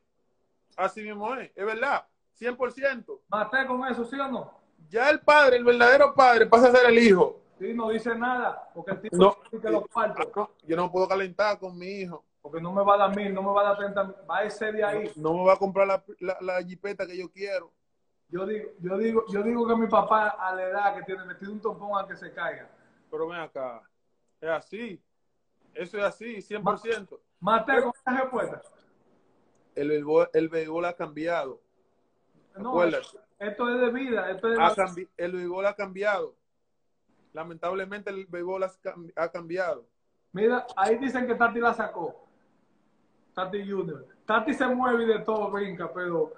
Así mismo es, es verdad, 100%. Maté con eso, ¿sí o no? Ya el padre, el verdadero padre, pasa a ser el hijo. Sí, no dice nada, porque el tipo No. que los cuartos, No, yo no puedo calentar con mi hijo. porque no me va a dar mil, no me va a dar treinta mil, va a ese de ahí. No me va a comprar la, la, la jipeta que yo quiero. Yo digo, yo digo, yo digo que mi papá a la edad que tiene metido un tompón a que se caiga. Pero ven acá, es así. Eso es así, 100%. Maté con esa respuesta. El béisbol, el béisbol ha cambiado. No, Acuérdate. esto es de vida, esto es de Ha el béisbol ha cambiado. Lamentablemente el béisbol ha cambiado. Mira, ahí dicen que Tati la sacó. Tati Junior. Tati se mueve y de todo brinca, pero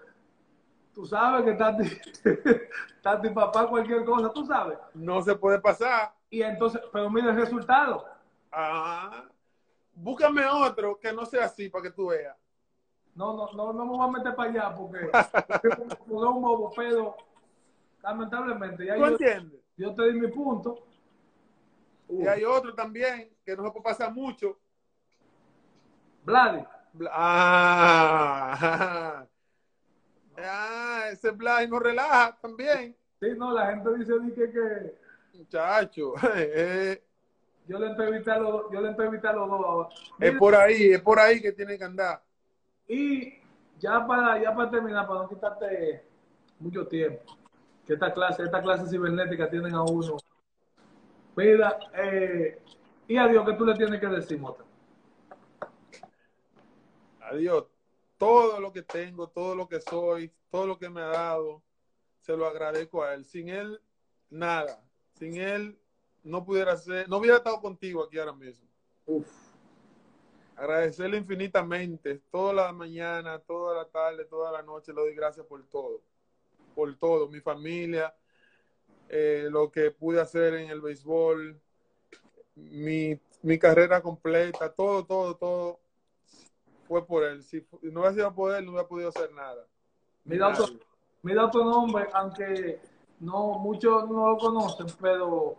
tú sabes que Tati, Tati papá cualquier cosa, tú sabes. No se puede pasar. Y entonces, pero mira el resultado. Ah, búscame otro que no sea así para que tú veas. No, no, no, no me voy a meter para allá porque es un bobo, pero lamentablemente ya ¿Tú yo, entiendes? yo te di mi punto. Y hay otro también que no se puede pasar mucho. Vladi, Ah, ah ese Blay no relaja también. sí, no, la gente dice di que, que Muchacho, eh, yo le entrevisté a los dos, yo le entrevisté a los dos es por ahí, es por ahí que tiene que andar. Y ya para, ya para terminar, para no quitarte mucho tiempo, que esta clase, esta clase cibernética tienen a uno. Mira, eh, y adiós, que tú le tienes que decir, Mota. Adiós. Todo lo que tengo, todo lo que soy, todo lo que me ha dado, se lo agradezco a él. Sin él, nada. Sin él, no pudiera ser, no hubiera estado contigo aquí ahora mismo. Uf. Agradecerle infinitamente, toda la mañana, toda la tarde, toda la noche, le doy gracias por todo. Por todo, mi familia, eh, lo que pude hacer en el béisbol, mi, mi carrera completa, todo, todo, todo fue por él. Si no hubiera sido por él, no hubiera podido hacer nada. Mira otro, Nadie. mira otro nombre, aunque no muchos no lo conocen, pero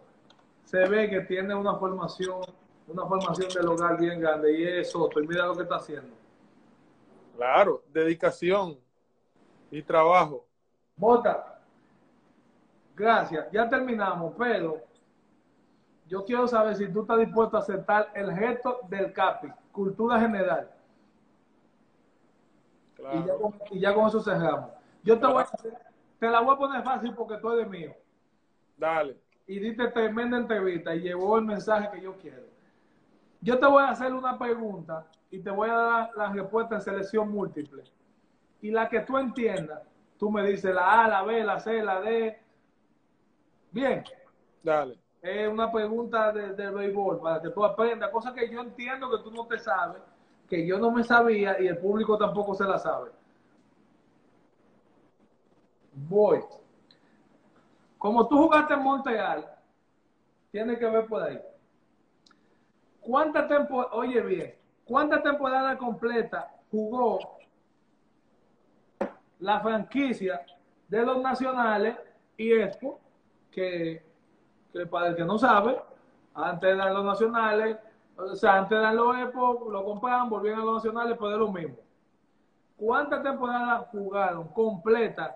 se ve que tiene una formación, una formación del hogar bien grande y es Soto. Y mira lo que está haciendo. Claro, dedicación y trabajo. Mota, gracias. Ya terminamos, pero yo quiero saber si tú estás dispuesto a aceptar el gesto del CAPI, cultura general. Claro. Y, ya con, y, ya con, eso cerramos. Yo te, voy a, te la voy a poner fácil porque tú eres mío. Dale. Y diste tremenda entrevista y llevó el mensaje que yo quiero. Yo te voy a hacer una pregunta y te voy a dar la respuesta en selección múltiple. Y la que tú entiendas, tú me dices la A, la B, la C, la D. Bien. Dale. Es una pregunta de, de béisbol para que tú aprendas, cosas que yo entiendo que tú no te sabes, que yo no me sabía y el público tampoco se la sabe. Voy. Como tú jugaste en Montreal, tiene que ver por ahí. ¿Cuánta temporada, oye bien, cuánta temporada completa jugó la franquicia de los nacionales y Expo, que, que, para el que no sabe, antes eran los nacionales, o sea, antes eran los Expo, lo compraban, volvían a los nacionales, pues es lo mismo. ¿Cuántas temporadas jugaron completas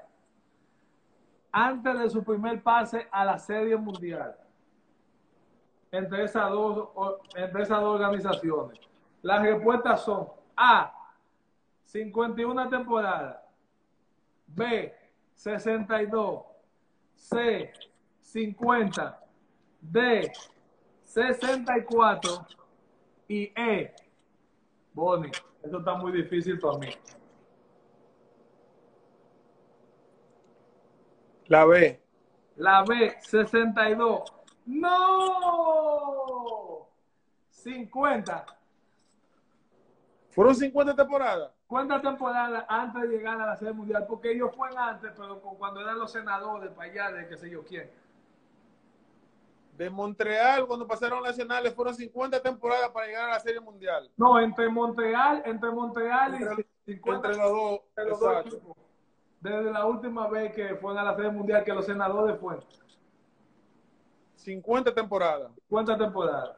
antes de su primer pase a la Serie Mundial? Entre esas dos, entre esas dos organizaciones. Las respuestas son A, 51 temporadas, B, 62, C, 50, D, 64 y E, Bonnie. Eso está muy difícil para mí. La B. La B, 62. ¡No! 50. ¿Fueron 50 temporadas? ¿Cuántas temporadas antes de llegar a la Serie Mundial? Porque ellos fueron antes, pero cuando eran los senadores para allá de qué sé yo quién. De Montreal, cuando pasaron nacionales, fueron 50 temporadas para llegar a la Serie Mundial. No, entre Montreal, entre Montreal entre, y 50 entre los dos. Entre los dos equipos. Desde la última vez que fueron a la Serie Mundial, que los senadores fueron. 50 temporadas. 50 temporadas.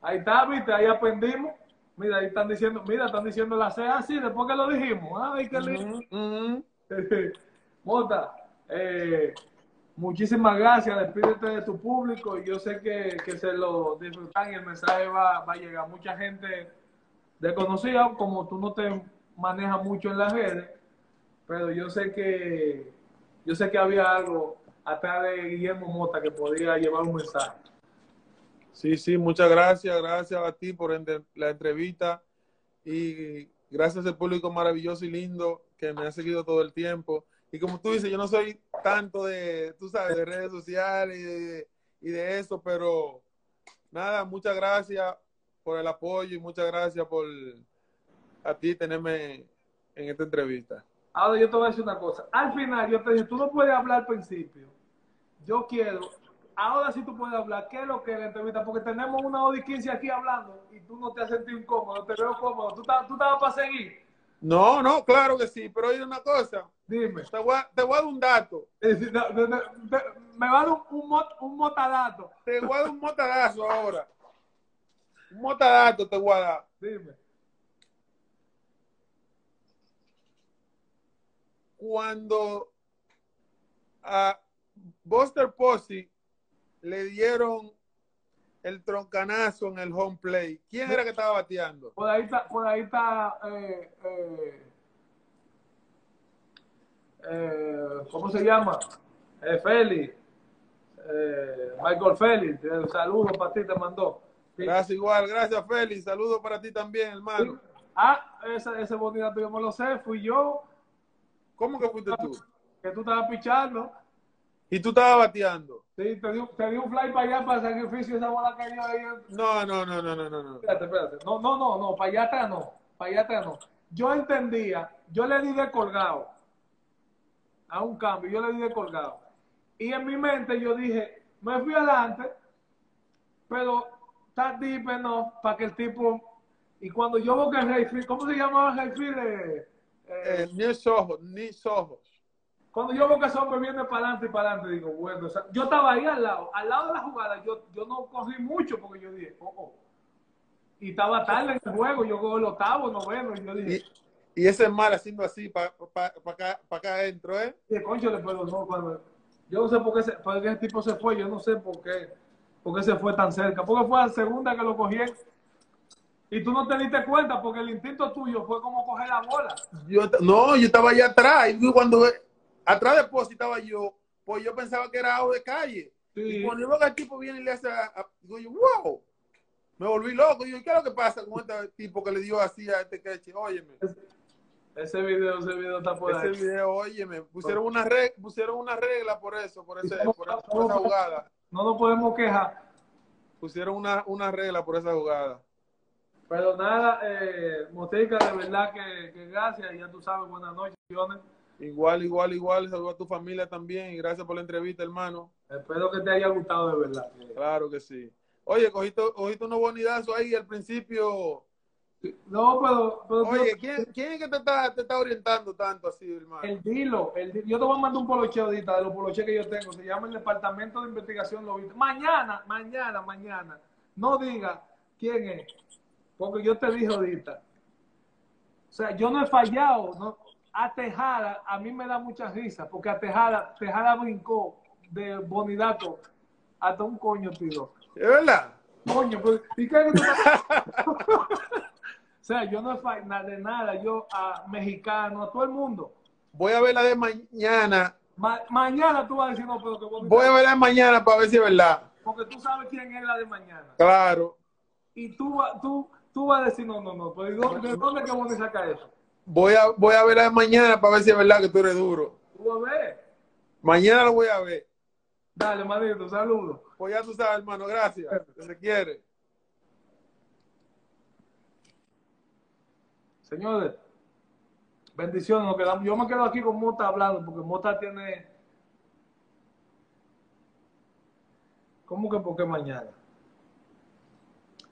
Ahí está, viste, ahí aprendimos. Mira, ahí están diciendo, mira, están diciendo la C así, después que lo dijimos. Ay, qué lindo. Uh -huh. Mota, eh, muchísimas gracias, despídete de tu público yo sé que, que se lo disfrutan y el mensaje va, va, a llegar. Mucha gente desconocida, como tú no te manejas mucho en las redes, pero yo sé que yo sé que había algo atrás de Guillermo Mota que podía llevar un mensaje. Sí, sí, muchas gracias, gracias a ti por la entrevista y gracias al público maravilloso y lindo que me ha seguido todo el tiempo. Y como tú dices, yo no soy tanto de, tú sabes, de redes sociales y de, y de eso, pero nada, muchas gracias por el apoyo y muchas gracias por a ti tenerme en esta entrevista. Ahora yo te voy a decir una cosa. Al final yo te dije, tú no puedes hablar al principio. Yo quiero, ahora sí tú puedes hablar. ¿Qué es lo que es la entrevista? Porque tenemos una hora y 15 aquí hablando y tú no te has sentido incómodo, te veo cómodo. ¿Tú, estabas, tú estabas para seguir? No, no, claro que sí, pero oye una cosa. Dime. Te voy a, te voy a dar un dato. me va a dar un, un, mot, un motadato. Te voy a dar un motadazo ahora. Un motadato te voy a dar. Dime. Cuando a Buster Posey le dieron el troncanazo en el home play, ¿quién era que estaba bateando? Por ahí está, por ahí está eh, eh, eh, ¿cómo se llama? Félix. Michael Félix, saludos para ti, te mandó. Gracias igual, gracias Félix, saludos para ti también, hermano. Ah, ese, ese bonito yo me lo sé, fui yo. ¿Cómo que fuiste tú? Que tú estabas pichando. ¿Y tú estabas bateando? Sí, te di, te di un fly para allá para el sacrificio esa bola cayó ahí. No, no, no, no, no, no, no. Espérate, espérate. No, no, no, no, para allá atrás no. Para allá atrás no. Yo entendía, yo le di de colgado a un cambio, yo le di de colgado. Y en mi mente yo dije, me fui adelante, pero está deep enough para que el tipo. Y cuando yo que el Rayfield, ¿cómo se llamaba el Rayfield? Eh, eh, ni ojos, ni ojos. Cuando yo veo que hombre viene para adelante y para adelante, digo, bueno, o sea, yo estaba ahí al lado, al lado de la jugada, yo, yo no corrí mucho porque yo dije, oh, oh. Y estaba tarde en el juego, yo cojo el octavo, noveno, y yo dije. Y ese mal haciendo así para pa, pa acá, pa acá adentro, ¿eh? Sí, concho, pero no, cuando, yo no sé por qué, ese, por qué ese tipo se fue, yo no sé por qué, por qué se fue tan cerca, porque fue la segunda que lo cogí y tú no te diste cuenta porque el instinto tuyo fue como coger la bola. Yo, no, yo estaba allá atrás y cuando atrás de Posi estaba yo, pues yo pensaba que era algo de calle. Sí. Y cuando yo veo que el tipo viene y le hace, a, a- digo yo, wow, me volví loco. Digo, ¿qué es lo que pasa con este tipo que le dio así a este queche? Óyeme, Ese video, ese video está por ese ahí. video, óyeme, pusieron una, regla, pusieron una regla por eso, por, ese, ¿Cómo- por, esa- cómo- por esa jugada. No nos podemos quejar. Pusieron una, una regla por esa jugada. Pero nada, eh, Moteca, de verdad que, que gracias. Ya tú sabes, buenas noches. Igual, igual, igual. Saludos a tu familia también y gracias por la entrevista, hermano. Espero que te haya gustado de verdad. Claro que sí. Oye, cogiste, cogiste unos bonidazos ahí al principio. No, pero, pero Oye, ¿quién, quién es que te está, te está orientando tanto así, hermano? el dilo, el di- yo te voy a mandar un poloche ahorita de los poloches que yo tengo. Se llama el Departamento de Investigación Lobista. Mañana, mañana, mañana. No diga quién es, porque yo te dije ahorita. O sea, yo no he fallado. No, a Tejada, a mí me da mucha risa, porque a Tejada, Tejada brincó de Bonidato hasta un coño tiró. ¿Es verdad? Coño, pues, ¿y qué es que O sea, yo no he fallado de nada. Yo a mexicano, a todo el mundo. Voy a ver la de mañana. Ma- mañana tú vas a decir, no, pero que bonita. Voy a ver la de mañana para ver si es verdad. Porque tú sabes quién es la de mañana. Claro. Y tú, tú, tú vas a decir, no, no, no. Pero ¿de dónde, de dónde que Bonnie saca eso? Voy a, voy a ver mañana para ver si es verdad que tú eres duro. Tú vas a ver. Mañana lo voy a ver. Dale, manito, saludos. Pues ya tú sabes, hermano. Gracias. Que se quiere. Señores, bendiciones. Nos quedamos. Yo me quedo aquí con Mota hablando, porque Mota tiene. ¿Cómo que por qué mañana?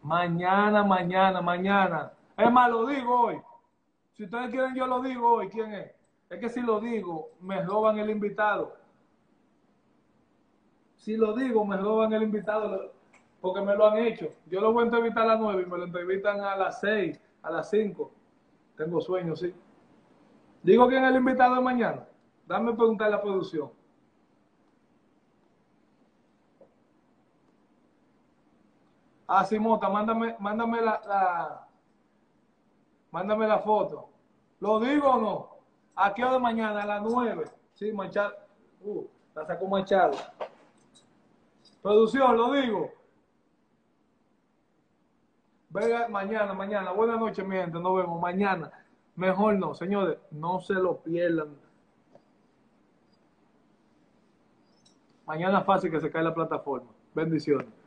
Mañana, mañana, mañana. Es más, lo digo hoy. Si ustedes quieren, yo lo digo hoy. ¿Quién es? Es que si lo digo, me roban el invitado. Si lo digo, me roban el invitado porque me lo han hecho. Yo lo voy a entrevistar a las 9 y me lo entrevistan a las 6, a las 5. Tengo sueño, sí. Digo quién es el invitado de mañana. Dame preguntar a la producción. Ah, sí, Mota, mándame, mándame la, la- mándame la foto. ¿Lo digo o no? ¿A qué hora de mañana? A las 9. Sí, Machado. Uh, la sacó Machado. Producción, lo digo. Venga, mañana, mañana. Buenas noches, mi gente. Nos vemos mañana. Mejor no, señores. No se lo pierdan. Mañana fácil que se cae la plataforma. Bendiciones.